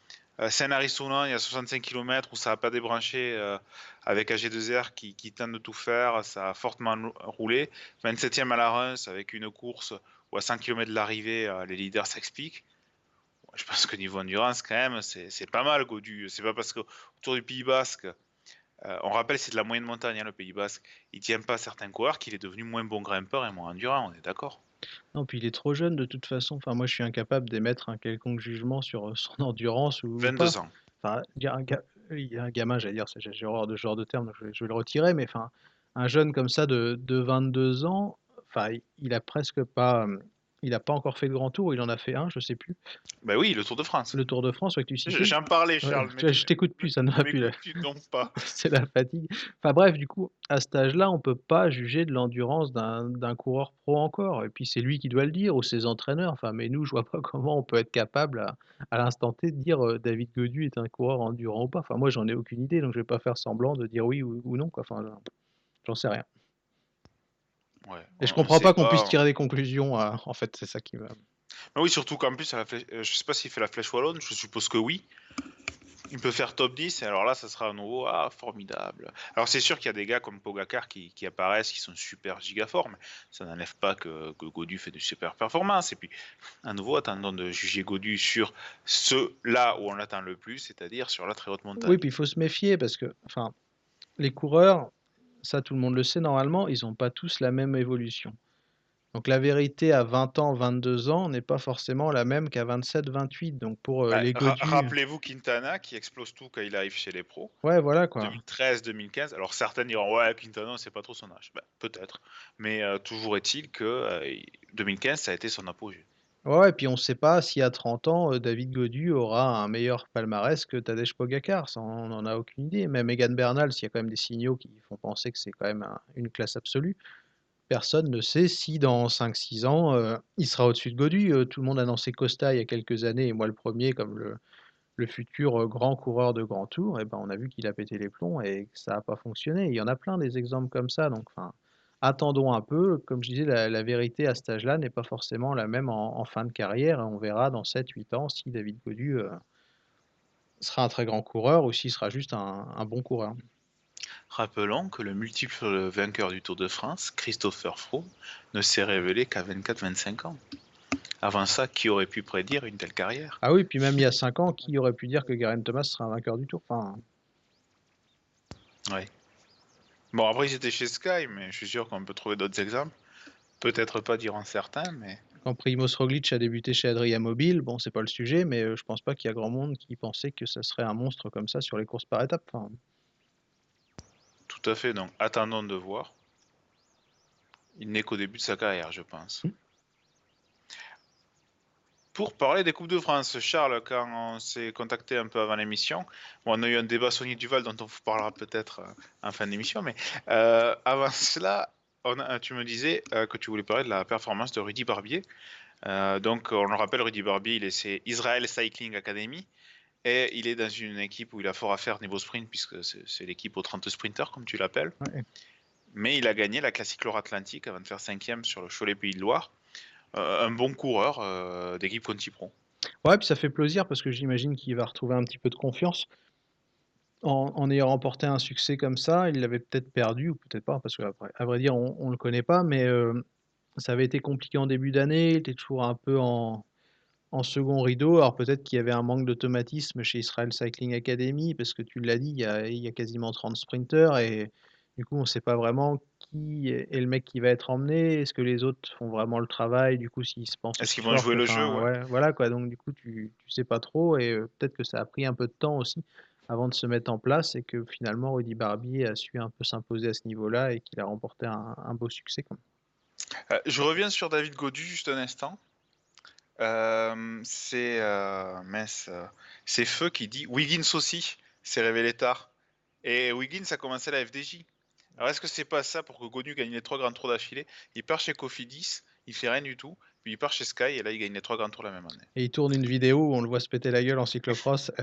Euh, Saint-Lary-Soulan, il y a 65 km où ça n'a pas débranché euh, avec AG2R qui, qui, tente de tout faire. Ça a fortement roulé. 27e à la Reims avec une course où à 100 km de l'arrivée, euh, les leaders s'expliquent. Je pense que niveau endurance, quand même, c'est pas mal, Godu. C'est pas parce qu'autour du Pays Basque, on rappelle, c'est de la moyenne montagne, hein, le Pays Basque. Il tient pas certains coureurs qu'il est devenu moins bon grimpeur et moins endurant, on est d'accord non, puis il est trop jeune de toute façon. Enfin, moi, je suis incapable d'émettre un quelconque jugement sur euh, [LAUGHS] son endurance ou 22 ans. Enfin, il y a un, il y a un gamin, j'allais dire, j'ai horreur de ce genre de terme, donc je vais, je vais le retirer, mais enfin, un jeune comme ça de, de 22 ans, enfin, il a presque pas, il n'a pas encore fait le grand tour, il en a fait un, je sais plus. Ben oui, le Tour de France. Le Tour de France, ouais, tu sais. J'en parlais, Charles. je t'écoute plus, ça ne va plus. pas. [LAUGHS] C'est la fatigue. Enfin bref, du coup, à cet âge-là, on peut pas juger de l'endurance d'un coureur pro encore. Et puis c'est lui qui doit le dire, ou ses entraîneurs. Enfin, mais nous, je vois pas [LAUGHS] comment on peut être capable à, l'instant T de dire euh, David Godu est un coureur endurant ou pas. Enfin, moi, j'en ai aucune idée, donc je vais pas faire semblant de dire oui ou, non. Quoi. Enfin, j'en sais rien et je comprends pas qu'on puisse tirer des conclusions. Euh, en fait, c'est ça qui va. oui, surtout qu'en plus, à la euh, je sais pas s'il fait la flèche wallonne, je suppose que oui. Il peut faire top 10, et alors là, ça sera un nouveau, ah, formidable. Alors c'est sûr qu'il y a des gars comme Pogacar qui, apparaissent, qui sont super gigaformes. Ça n'enlève pas que, Godu fait de super performances. Et puis, à nouveau, attendons de juger Godu sur ce là où on l'attend le plus, c'est-à-dire sur la très haute montagne. Oui, puis il faut se méfier parce que, enfin, les coureurs, ça tout le monde le sait normalement, ils n'ont pas tous la même évolution. Donc la vérité à 20 ans, 22 ans n'est pas forcément la même qu'à 27, 28. Donc pour euh, Bah, les ra- Godu, Rappelez-vous Quintana qui explose tout quand il arrive chez les pros. ouais, voilà quoi. 2013, 2015. Alors certains diront ouais Quintana c'est pas trop son âge. Ben, Peut-être. Mais euh, toujours est-il que euh, 2015 ça a été son apogée. Ouais, et puis on ne sait pas si à 30 ans, euh, David Godu aura un meilleur palmarès que Tadej Pogacar. Ça, on n'en a aucune idée. Même Egan Bernal, s'il y a quand même des signaux qui font penser que c'est quand même un- une classe absolue, personne ne sait si dans 5-6 ans, euh, il sera au-dessus de Godu. Euh, tout le monde a annoncé Costa il y a quelques années, et moi le premier, comme le, futur grand coureur de grand tour. Et ben, on a vu qu'il a pété les plombs et que ça n'a pas fonctionné. Il y en a plein des exemples comme ça. Donc, enfin, attendons un peu. Comme je disais, la, la vérité à cet âge-là n'est pas forcément la même en, en fin de carrière. On verra dans 7-8 ans si David Godu euh, sera un très grand coureur ou s'il sera juste un, un bon coureur. Rappelons que le multiple vainqueur du Tour de France, Christopher Froome, ne s'est révélé qu'à 24-25 ans. Avant ça, qui aurait pu prédire une telle carrière? Ah oui, puis même il y a 5 ans, qui aurait pu dire que Garen Thomas sera un vainqueur du Tour? Enfin, Ouais. Bon, après, ils étaient chez Sky, mais je suis sûr qu'on peut trouver d'autres exemples. Peut-être pas diront certains, mais Quand Primoz Roglic a débuté chez Adria Mobile, bon, c'est pas le sujet, mais euh, je pense pas qu'il y a grand monde qui pensait que ça serait un monstre comme ça sur les courses par étapes. Enfin, tout à fait. Donc, attendons de voir. Il n'est qu'au début de sa carrière, je pense. Mm. Pour parler des Coupes de France, Charles, quand on s'est contacté un peu avant l'émission, bon, on a eu un débat Sony Duval dont on vous parlera peut-être euh, en fin d'émission, mais euh, avant [LAUGHS] cela, on a- tu me disais euh, que tu voulais parler de la performance de Rudy Barbier. Euh, donc, on le rappelle, Rudy Barbier, il est chez Israel Cycling Academy et il est dans une équipe où il a fort à faire niveau sprint, puisque c'est l'équipe aux 30 sprinters, comme tu l'appelles. ouais. Mais il a gagné la classique Loire-Atlantique avant de faire cinquième sur le Cholet Pays de Loire. Euh, un bon coureur euh, d'équipe Conti Pro. Ouais, puis ça fait plaisir parce que j'imagine qu'il va retrouver un petit peu de confiance. En, ayant remporté un succès comme ça, il l'avait peut-être perdu, ou peut-être pas, parce qu'à vrai dire, on ne le connaît pas, mais euh, ça avait été compliqué en début d'année, il était toujours un peu en, second rideau. Alors peut-être qu'il y avait un manque d'automatisme chez Israel Cycling Academy, parce que tu l'as dit, il y a, quasiment 30 sprinteurs, et du coup, on ne sait pas vraiment qui est le mec qui va être emmené. Est-ce que les autres font vraiment le travail? Du coup, s'ils se pensent Est-ce qu'ils vont jouer le jeu, ouais. voilà quoi. Donc du coup, tu, tu sais pas trop, et euh, peut-être que ça a pris un peu de temps aussi avant de se mettre en place, et que finalement, Rudy Barbier a su un peu s'imposer à ce niveau-là, et qu'il a remporté un, un beau succès. quoi. Euh, je reviens sur David Godu juste un instant. Euh, c'est mince, c'est Feu qui dit Wiggins aussi s'est révélé tard. Et Wiggins a commencé la FDJ. Alors est-ce que c'est pas ça pour que Godu gagne les trois grands tours d'affilée? Il part chez Cofidis, il fait rien du tout, puis il part chez Sky et là il gagne les trois grands tours la même année. Et il tourne une vidéo où on le voit se péter la gueule en cyclocross. [LAUGHS]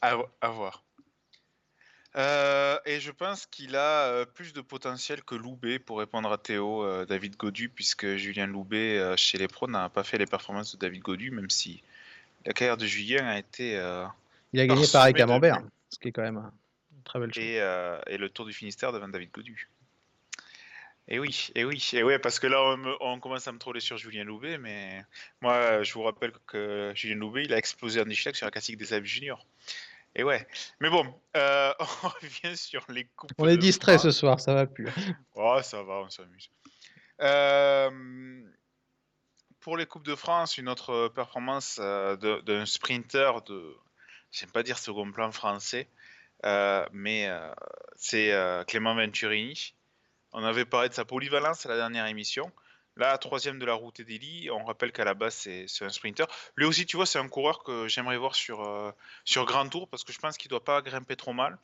À, à voir. Euh, et je pense qu'il a euh, plus de potentiel que Loubet pour répondre à Théo, euh, David Godu, puisque Julien Loubet chez les pros n'a pas fait les performances de David Godu, même si la carrière de Julien a été Il a gagné de Camembert, ce qui est quand même très belle chose. et, euh, et le Tour du Finistère devant David Godu. Et oui, et oui, et ouais, parce que là on, me- on commence à me troller sur Julien Loubet, mais moi je vous rappelle que Julien Loubet il a explosé en échec sur la classique des Alpes Juniors. Et ouais, mais bon, euh, [LAUGHS] on revient sur les coupes. On est distrait ce soir, ça va plus. Oh, ça va, on s'amuse. Euh, pour les Coupes de France, une autre performance euh, d'un sprinter de, j'aime pas dire second plan français, mais euh, c'est euh, Clément Venturini. On avait parlé de sa polyvalence à la dernière émission. Là, troisième de la route d'Eli, on rappelle qu'à la base, c'est c'est un sprinter. Lui aussi, tu vois, c'est un coureur que j'aimerais voir sur, euh, sur Grand Tour parce que je pense qu'il doit pas grimper trop mal.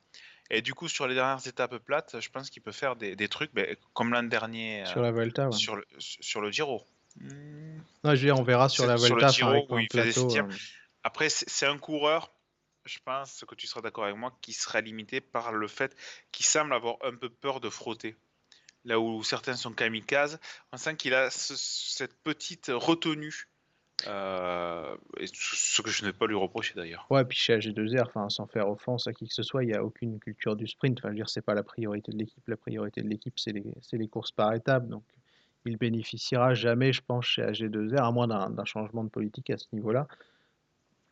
Et du coup, sur les dernières étapes plates, je pense qu'il peut faire des, des trucs ben, comme l'an dernier euh, Sur la Vuelta, ouais. sur, le, sur le Giro. Non, je veux dire, on verra sur C'est la sur le Vuelta, Giro où il septième. euh, Après, c'est c'est un coureur, je pense que tu seras d'accord avec moi, qui sera limité par le fait qu'il semble avoir un peu peur de frotter. Là où certains sont kamikazes, on sent qu'il a ce- cette petite retenue. euh, et ce que je ne vais pas lui reprocher d'ailleurs. Ouais, puis chez AG2R, enfin, sans faire offense à qui que ce soit, il n'y a aucune culture du sprint. Enfin, je veux dire, c'est pas la priorité de l'équipe. La priorité de l'équipe, c'est les, les courses par étapes. Donc, il bénéficiera jamais, je pense, chez AG2R, à moins d'un changement de politique à ce niveau-là.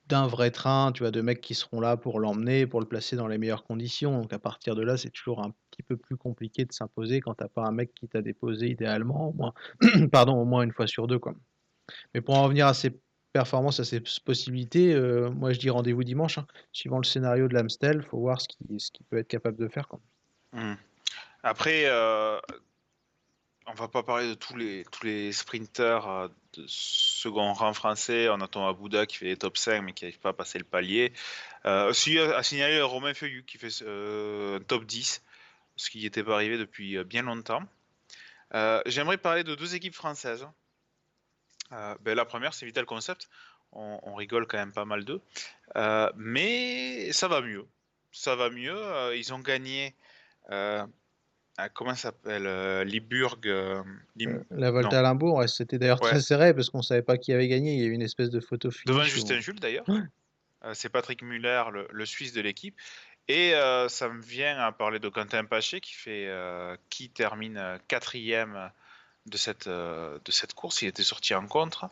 D'un vrai train, tu vois, de mecs qui seront là pour l'emmener, pour le placer dans les meilleures conditions. Donc à partir de là, c'est toujours un petit peu plus compliqué de s'imposer quand t'as pas un mec qui t'a déposé idéalement au moins, [CLEARS THROAT] pardon, au moins une fois sur deux, quoi. Mais pour en revenir à ces performances, à ces possibilités, euh, moi je dis rendez-vous dimanche. hein. Suivant le scénario de l'Amstel, faut voir ce qu'il ce qu'il peut être capable de faire. Hmm. Après, euh, on va pas parler de tous les, tous les sprinters euh, second rang français. On a Thomas Bouddha qui fait les top 5 mais qui n'arrive pas à passer le palier. Euh, aussi à signaler Romain Feuillu qui fait euh, un top 10, ce qui n'était pas arrivé depuis euh, bien longtemps. Euh, J'aimerais parler de deux équipes françaises. Euh, ben, la première, c'est Vital Concept. On, rigole quand même pas mal d'eux. Euh, mais ça va mieux. Ça va mieux. Euh, ils ont gagné. euh, ah, comment ça s'appelle euh, Liburg. euh, Lim- La Volta non. à Limbourg, ouais, c'était d'ailleurs Ouais. très serré parce qu'on savait pas qui avait gagné. Il y a eu une espèce de photo finish Devant Justin Jules d'ailleurs. Ouais. Euh, c'est Patrick Muller, le, le Suisse de l'équipe. Et euh, ça me vient à parler de Quentin Paché qui fait, euh, qui termine euh, quatrième de cette, euh, de cette course. Il était sorti en contre.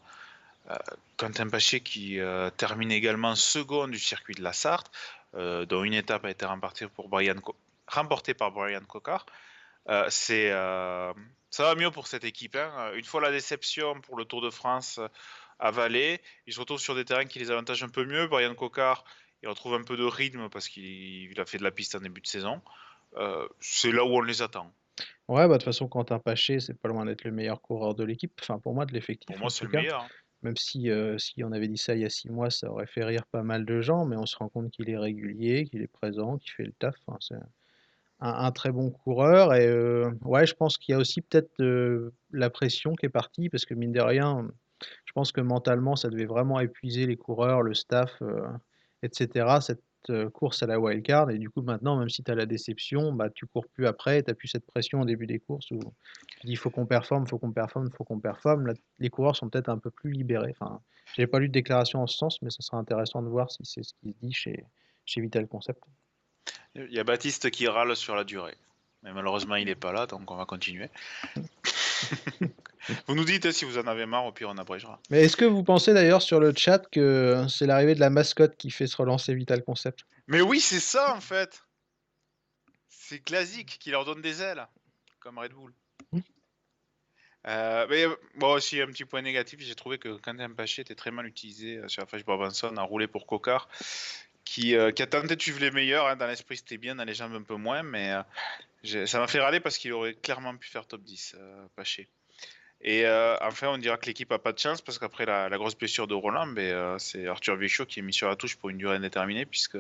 Euh, Quentin Paché qui euh, termine également second du circuit de la Sarthe, euh, dont une étape a été remportée, pour Brian Co- remportée par Brian Cocard. Euh, c'est, euh, ça va mieux pour cette équipe. hein. Une fois la déception pour le Tour de France euh, Valais, ils se retrouvent sur des terrains qui les avantagent un peu mieux. Brian Cocard, il retrouve un peu de rythme parce qu'il il a fait de la piste en début de saison. Euh, c'est là où on les attend. Ouais, bah de toute façon, Quentin Paché, c'est pas loin d'être le meilleur coureur de l'équipe. Enfin, pour moi, de l'effectif. Pour moi, c'est le cas. meilleur. hein. Même si, euh, si on avait dit ça il y a six mois, ça aurait fait rire pas mal de gens, mais on se rend compte qu'il est régulier, qu'il est présent, qu'il fait le taf. Un, très bon coureur. Et euh, ouais, je pense qu'il y a aussi peut-être euh, la pression qui est partie, parce que mine de rien, je pense que mentalement, ça devait vraiment épuiser les coureurs, le staff, euh, etc. Cette course à la wildcard. Et du coup, maintenant, même si tu as la déception, bah, tu cours plus après, tu plus cette pression au début des courses où tu dis faut qu'on performe, faut qu'on performe, faut qu'on performe. Les coureurs sont peut-être un peu plus libérés. Enfin, j'ai pas lu de déclaration en ce sens, mais ça sera intéressant de voir si c'est ce qui se dit chez, chez Vital Concept. Il y a Baptiste qui râle sur la durée. Mais malheureusement, il n'est pas là, donc on va continuer. [LAUGHS] vous nous dites si vous en avez marre, au pire on abrégera. Mais est-ce que vous pensez d'ailleurs sur le chat que c'est l'arrivée de la mascotte qui fait se relancer Vital Concept? Mais oui, c'est ça en fait. C'est classique qui leur donne des ailes, comme Red Bull. Mm. Euh, mais bon, aussi un petit point négatif, j'ai trouvé que Quentin Paché était très mal utilisé euh, sur la Flèche Brabanson, à rouler pour Cocard, qui, euh, qui a tenté de suivre les meilleurs. hein, dans l'esprit, c'était bien, dans les jambes un peu moins, mais euh, ça m'a fait râler parce qu'il aurait clairement pu faire top 10, euh, Paché. Et euh, enfin, on dira que l'équipe a pas de chance parce qu'après la, grosse blessure de Roland, ben, c'est Arthur Vichot qui est mis sur la touche pour une durée indéterminée puisque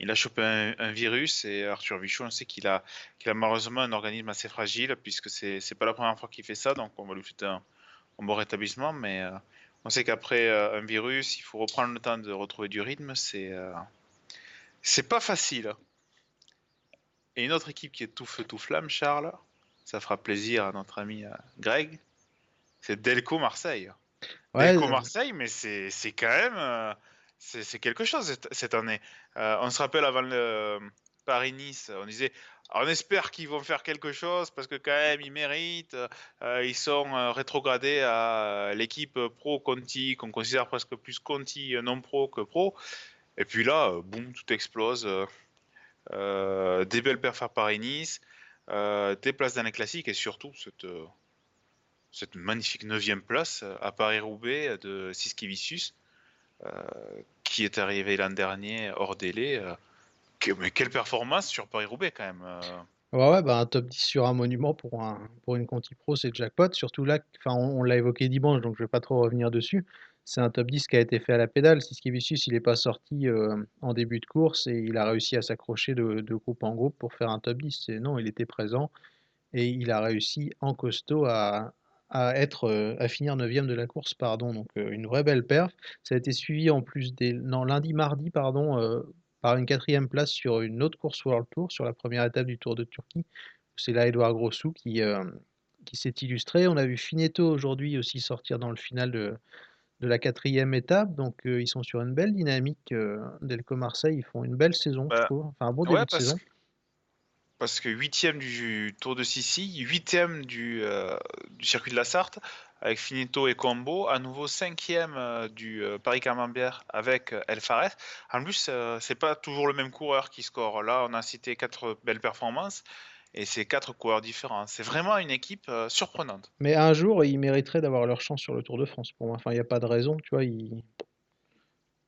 il a chopé un, virus et Arthur Vichot, on sait qu'il a, qu'il a malheureusement un organisme assez fragile puisque c'est c'est pas la première fois qu'il fait ça, donc on va lui souhaiter un, bon rétablissement. Mais on sait qu'après euh, un virus, il faut reprendre le temps de retrouver du rythme. C'est euh, c'est pas facile. Et une autre équipe qui est tout feu tout flamme, Charles, ça fera plaisir à notre ami euh, Greg, c'est Delco Marseille. Ouais, Delco euh, Marseille, mais c'est quand même c'est quelque chose cette, cette année. Euh, on se rappelle avant le Paris-Nice, on disait on espère qu'ils vont faire quelque chose parce que quand même ils méritent. Euh, ils sont euh, rétrogradés à euh, l'équipe pro Conti qu'on considère presque plus Conti non pro que pro. Et puis là, boum, tout explose. Des belles perfs à euh, des places dans les classiques et surtout cette, magnifique neuvième place à Paris-Roubaix de Siskevicius, euh, qui est arrivé l'an dernier hors délai. Mais quelle performance sur Paris-Roubaix quand même. euh. Ouais, ouais, bah un top 10 sur un monument pour, un, pour une Conti Pro, c'est jackpot. Surtout là, on, on l'a évoqué dimanche, donc je vais pas trop revenir dessus. C'est un top 10 qui a été fait à la pédale. Siskevicius, il n'est pas sorti euh, en début de course et il a réussi à s'accrocher de, groupe en groupe pour faire un top 10. C'est- Non, il était présent et il a réussi en costaud à, à être, euh, à finir 9 de la course, pardon. Donc une vraie belle perf. Ça a été suivi en plus des, non, lundi, mardi, pardon, par une quatrième place sur une autre course World Tour, sur la première étape du Tour de Turquie. C'est là Edouard Grossou qui, euh, qui s'est illustré. On a vu Finetto aujourd'hui aussi sortir dans le final de, de la quatrième étape. Donc euh, ils sont sur une belle dynamique. Euh, Delco Marseille, ils font une belle saison, je Bah, trouve. Enfin un bon ouais, début de parce saison. parce que huitième du Tour de Sicile, huitième du, euh, du circuit de la Sarthe avec Finito et Combo, à nouveau cinquième euh, du euh, Paris Camembert avec El Fares. En plus, c'est pas toujours le même coureur qui score. Là, on a cité quatre belles performances et c'est quatre coureurs différents. C'est vraiment une équipe surprenante. Mais un jour, ils mériteraient d'avoir leur chance sur le Tour de France. Pour moi, enfin, il n'y a pas de raison. Tu vois,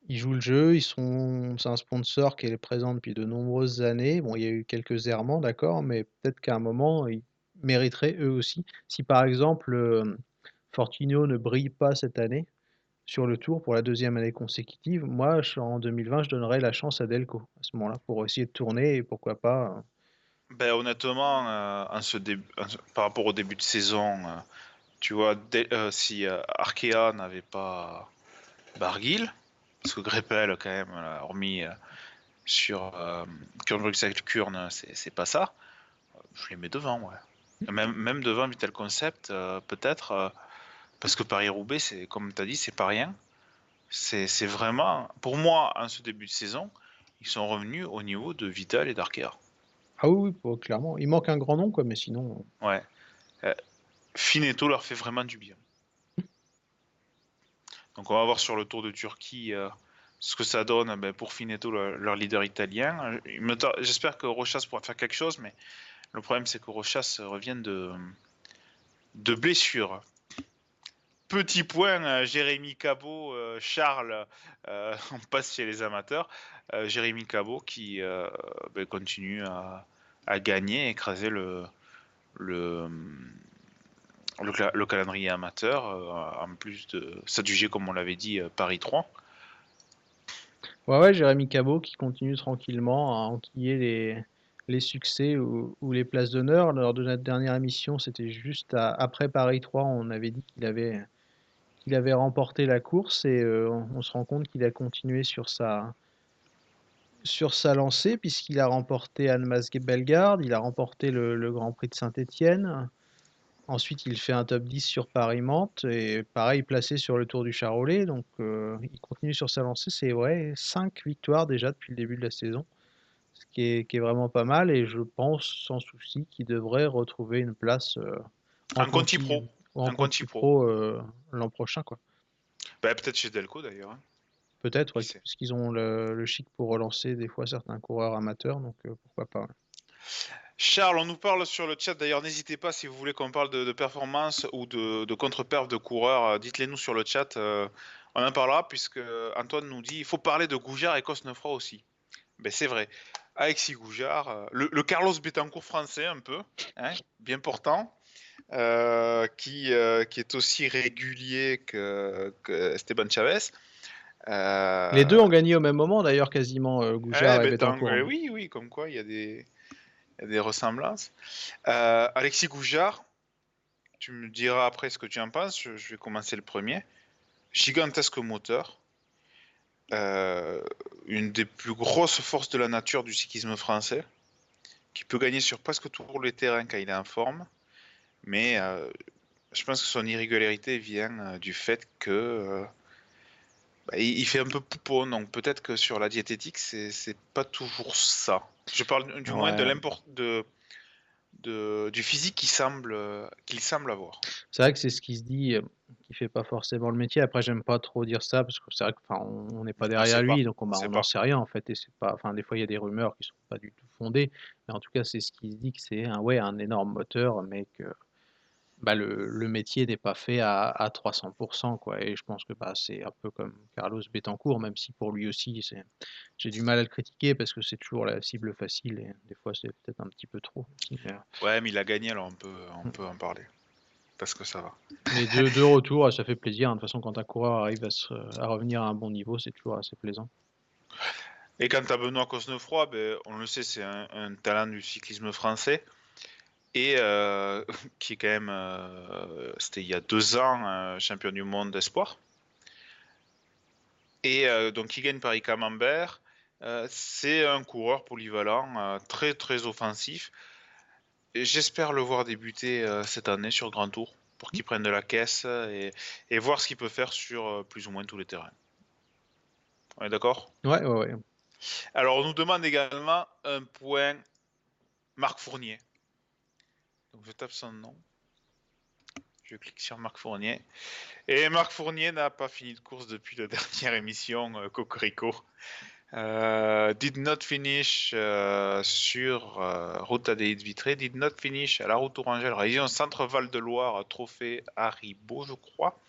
ils jouent le jeu, ils sont c'est un sponsor qui est présent depuis de nombreuses années. Bon, il y a eu quelques errements, d'accord, mais peut-être qu'à un moment, ils mériteraient eux aussi. Si par exemple, euh, Fortino ne brille pas cette année sur le Tour pour la deuxième année consécutive, moi, en 2020, je donnerais la chance à Delco à ce moment-là pour essayer de tourner et pourquoi pas. Euh, ben, honnêtement, euh, par rapport au début de saison, tu vois, si Arkea n'avait pas Barguil, parce que Greppel, quand même, hormis euh, sur euh, Kurn c'est pas ça. Je les mets devant, ouais. Même, même devant Vital Concept, euh, peut-être, euh, parce que Paris-Roubaix, c'est comme tu as dit, c'est pas rien. C'est vraiment, pour moi, en ce début de saison, ils sont revenus au niveau de Vital et d'Arkea. Ah oui, oui, clairement. Il manque un grand nom, quoi, mais sinon. Ouais. Finetto leur fait vraiment du bien. Donc on va voir sur le Tour de Turquie euh, ce que ça donne ben, pour Finetto, leur leader italien. J'espère que Rochas pourra faire quelque chose, mais le problème c'est que Rochas revient de, de blessure. Petit point, euh, Jérémy Cabot, euh, Charles, [LAUGHS] on passe chez les amateurs. Jérémy Cabot qui ben, continue à, gagner, écraser le, le, le, calendrier amateur, euh, en plus de s'adjuger, comme on l'avait dit, euh, Paris 3. Ouais, ouais, Jérémy Cabot qui continue tranquillement à enquiller les, les succès ou, les places d'honneur. Lors de notre dernière émission, c'était juste après Paris 3, on avait dit qu'il avait, qu'il avait remporté la course et euh, on, se rend compte qu'il a continué sur sa, sur sa lancée puisqu'il a remporté Annemasse Bellegarde, il a remporté le, le Grand Prix de Saint-Étienne. Ensuite, il fait un top 10 sur Paris-Mantes et pareil placé sur le Tour du Charolais. Donc, euh, il continue sur sa lancée. C'est ouais, 5 victoires déjà depuis le début de la saison, ce qui est, qui est vraiment pas mal. Et je pense sans souci qu'il devrait retrouver une place euh, en un Conti Pro, en Conti Pro, euh, l'an prochain. quoi. Bah, peut-être chez Delco d'ailleurs. Hein. Peut-être, parce qu'ils ont le, le, chic pour relancer des fois certains coureurs amateurs, donc pourquoi pas. Charles, on nous parle sur le chat. D'ailleurs, n'hésitez pas si vous voulez qu'on parle de, performance ou de, contre-perf de coureurs. Euh, dites-les nous sur le chat. Euh, on en parlera puisque Antoine nous dit il faut parler de Goujard et Cosnefroy aussi. Ben, c'est vrai. Alexis Goujard, euh, le, Carlos Betancourt français un peu, hein, bien portant, qui, qui est aussi régulier que, Esteban Chavez. Les deux ont gagné au même moment d'ailleurs quasiment, Goujard eh, et Betancourt. Hein. Oui, oui, comme quoi il y a des il y a des ressemblances. Euh, Alexis Goujard, tu me diras après ce que tu en penses. Je, vais commencer le premier. Gigantesque moteur. Euh, une des plus grosses forces de la nature du cyclisme français. Qui peut gagner sur presque tous les terrains quand il est en forme. Mais euh, je pense que son irrégularité vient du fait que bah, il fait un peu poupon, donc peut-être que sur la diététique, c'est pas toujours ça. Je parle du moins de l'import de, de, du physique qu'il semble, qu'il semble avoir. C'est vrai que c'est ce qui se dit, euh, qui fait pas forcément le métier. Après, j'aime pas trop dire ça parce que c'est vrai qu'on n'est pas derrière lui, donc on n'en sait rien en fait. Et c'est pas, enfin, des fois il y a des rumeurs qui sont pas du tout fondées, mais en tout cas, c'est ce qui se dit que c'est un, ouais, un énorme moteur, mais que bah, le, métier n'est pas fait à, à 300%. Quoi. Et je pense que bah, c'est un peu comme Carlos Betancourt, même si pour lui aussi, j'ai du mal à le critiquer parce que c'est toujours la cible facile et des fois c'est peut-être un petit peu trop. Ouais, mais il a gagné, alors on peut, on peut en parler. Parce que ça va. Les deux, deux retours, ça fait plaisir. De toute façon, quand un coureur arrive à, revenir à un bon niveau, c'est toujours assez plaisant. Et quant à Benoît Cosnefroy, ben, on le sait, c'est un, talent du cyclisme français et euh, [LAUGHS] qui est quand même, euh, c'était il y a deux ans, champion du monde d'espoir. Et euh, donc il gagne Paris Camembert. c'est un coureur polyvalent, très très offensif. J'espère le voir débuter cette année sur Grand Tour pour qu'il prenne de la caisse et, et voir ce qu'il peut faire sur plus ou moins tous les terrains. On est d'accord? Ouais, ouais, ouais. Alors on nous demande également un point Marc Fournier. Donc je tape son nom. Je clique sur Marc Fournier. Et Marc Fournier n'a pas fini de course depuis la [LAUGHS] dernière émission euh, Cocorico. Euh, did not finish euh, sur Route ADI de Vitré, did not finish à la route Orangelle, région Centre-Val de Loire, trophée Haribo, je crois.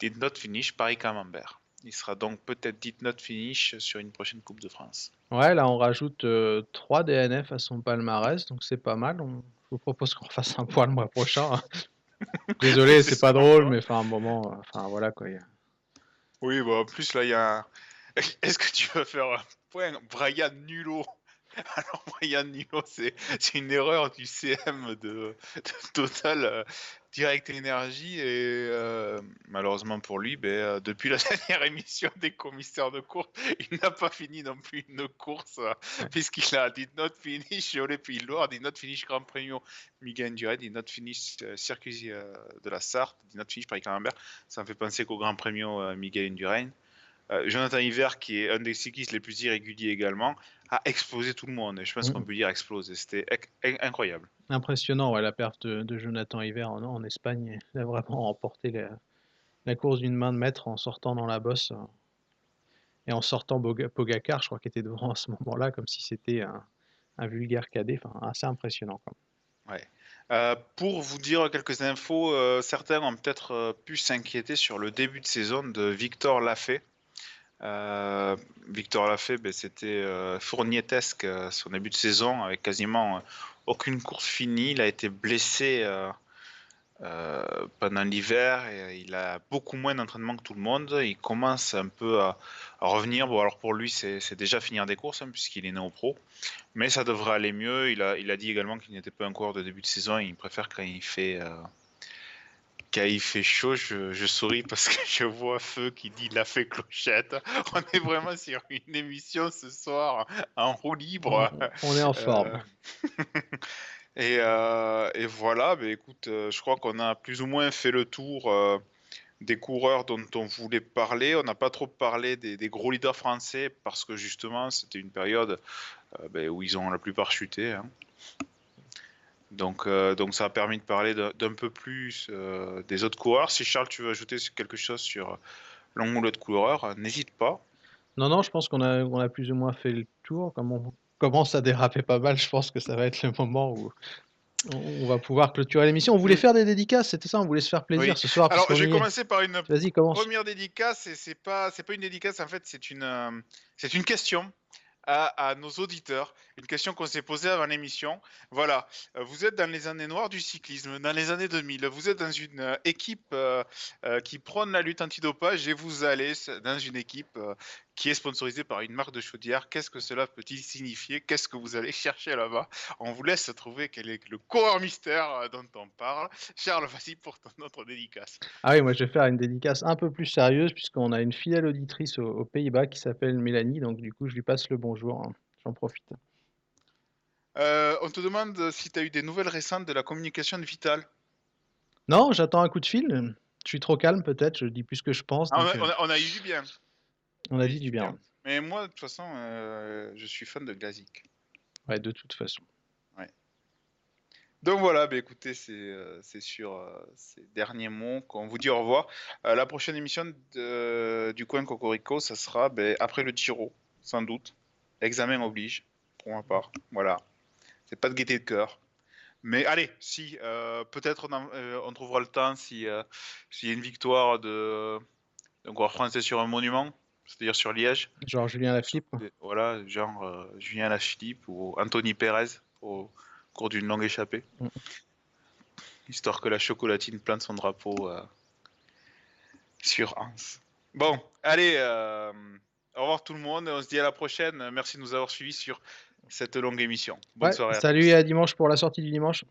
Did not finish Paris-Camembert. Il sera donc peut-être did not finish sur une prochaine Coupe de France. Ouais, là on rajoute 3 DNF à son palmarès, donc c'est pas mal. Je vous propose qu'on fasse un point le mois prochain. [LAUGHS] Désolé, c'est pas drôle, mais enfin un moment, enfin voilà quoi. il y a- Oui, bah en plus là, il y a. un- [LAUGHS] Est-ce que tu vas faire un point Brian Nulot? [LAUGHS] Alors, Brian Nulot, c'est c'est une erreur du CM de, de Total euh, Direct Energy. Et euh, malheureusement pour lui, ben, euh, depuis la [LAUGHS] dernière émission des commissaires de course, il n'a pas fini non plus une course, euh, puisqu'il a did not finish de Loire, did not finish Grand Premio Miguel Indurain, did not finish Circuit de la Sarthe, did not finish Paris-Camembert. Ça me fait penser qu'au Grand Premio Miguel Indurain. Euh, Jonathan Hiver, qui est un des cyclistes les plus irréguliers également, a explosé tout le monde. Et je pense Mhm. qu'on peut dire explosé. C'était incroyable. Impressionnant, ouais, la perte de, de Jonathan Hiver en, en Espagne. Il a vraiment remporté la, la course d'une main de maître en sortant dans la bosse. euh, Et en sortant Pogacar, je crois qu'il était devant à ce moment-là, comme si c'était un, un vulgaire cadet. Enfin, assez impressionnant. quoi. Euh, pour vous dire quelques infos, euh, certains ont peut-être euh, pu s'inquiéter sur le début de saison de Victor Lafay. Euh, Victor Lafay, ben, c'était euh, fournietesque euh, son début de saison avec quasiment euh, aucune course finie. Il a été blessé pendant l'hiver et il a beaucoup moins d'entraînement que tout le monde. Il commence un peu à, revenir. Bon, alors pour lui, c'est déjà finir des courses hein, puisqu'il est né au pro. Mais ça devrait aller mieux. Il a, dit également qu'il n'était pas un coureur de début de saison. Il préfère quand il fait, quand il fait chaud. Je, je souris parce que je vois Feu qui dit il a fait clochette. [LAUGHS] On est vraiment sur une émission ce soir en roue libre. On, est en forme. [LAUGHS] Et, euh, et voilà, écoute, euh, je crois qu'on a plus ou moins fait le tour euh, des coureurs dont on voulait parler. On n'a pas trop parlé des, des gros leaders français parce que justement, c'était une période euh, bah, où ils ont la plupart chuté. hein. Donc, euh, donc ça a permis de parler d'un peu plus euh, des autres coureurs. Si Charles, tu veux ajouter quelque chose sur l'ong ou l'autre coureur, euh, n'hésite pas. Non, non, je pense qu'on a, on a plus ou moins fait le tour. Comme on commence à déraper pas mal, je pense que ça va être le moment où on va pouvoir clôturer l'émission. On voulait faire des dédicaces, c'était ça, on voulait se faire plaisir Oui. ce soir. Alors, je vais est. commencer par une. Première dédicace, et c'est pas c'est pas une dédicace en fait, c'est une euh, c'est une question à, nos auditeurs, une question qu'on s'est posée avant l'émission. Voilà, euh, vous êtes dans les années noires du cyclisme, dans les années 2000, vous êtes dans une euh, équipe euh, qui prône la lutte antidopage et vous allez dans une équipe qui est sponsorisée par une marque de chaudière. Qu'est-ce que cela peut-il signifier? Qu'est-ce que vous allez [LAUGHS] chercher là-bas? On vous laisse trouver quel est le coureur mystère euh, dont on parle. Charles, vas-y pour ton autre dédicace. Ah oui, moi je vais faire une dédicace un peu plus sérieuse puisqu'on a une fidèle auditrice aux, aux Pays-Bas qui s'appelle Mélanie, donc du coup je lui passe le bonjour, hein. j'en profite. Euh, on te demande si tu as eu des nouvelles récentes de la communication de Vital. Non, j'attends un coup de fil. Je suis trop calme peut-être, je dis plus que je pense. Ah, donc, euh, on a- on a eu du bien. On a dit du bien. Mais moi, de toute façon, euh, je suis fan de Glazik. Ouais, de toute façon. Donc voilà, bah écoutez, c'est euh, c'est sur euh, ces derniers mots qu'on vous dit au revoir. Euh, la prochaine émission de- du coin Cocorico, ça sera bah, après le Giro, sans doute. Examen oblige, pour ma part. Voilà. C'est pas de gaieté de cœur. Mais allez, si, euh, peut-être on, euh, trouvera le temps si, euh, s'il y a une victoire de d'un coureur français sur un monument, c'est-à-dire sur Liège. Genre Julien Lafilippe. Voilà, genre euh, Julien Lafilippe ou Anthony Pérez au cours d'une longue échappée. Mm. Histoire que la chocolatine plante son drapeau euh, sur Hans. Bon, allez, euh, au revoir tout le monde. On se dit à la prochaine. Merci de nous avoir suivis sur cette longue émission. Bonne Ouais, soirée. à salut et à dimanche pour la sortie du dimanche.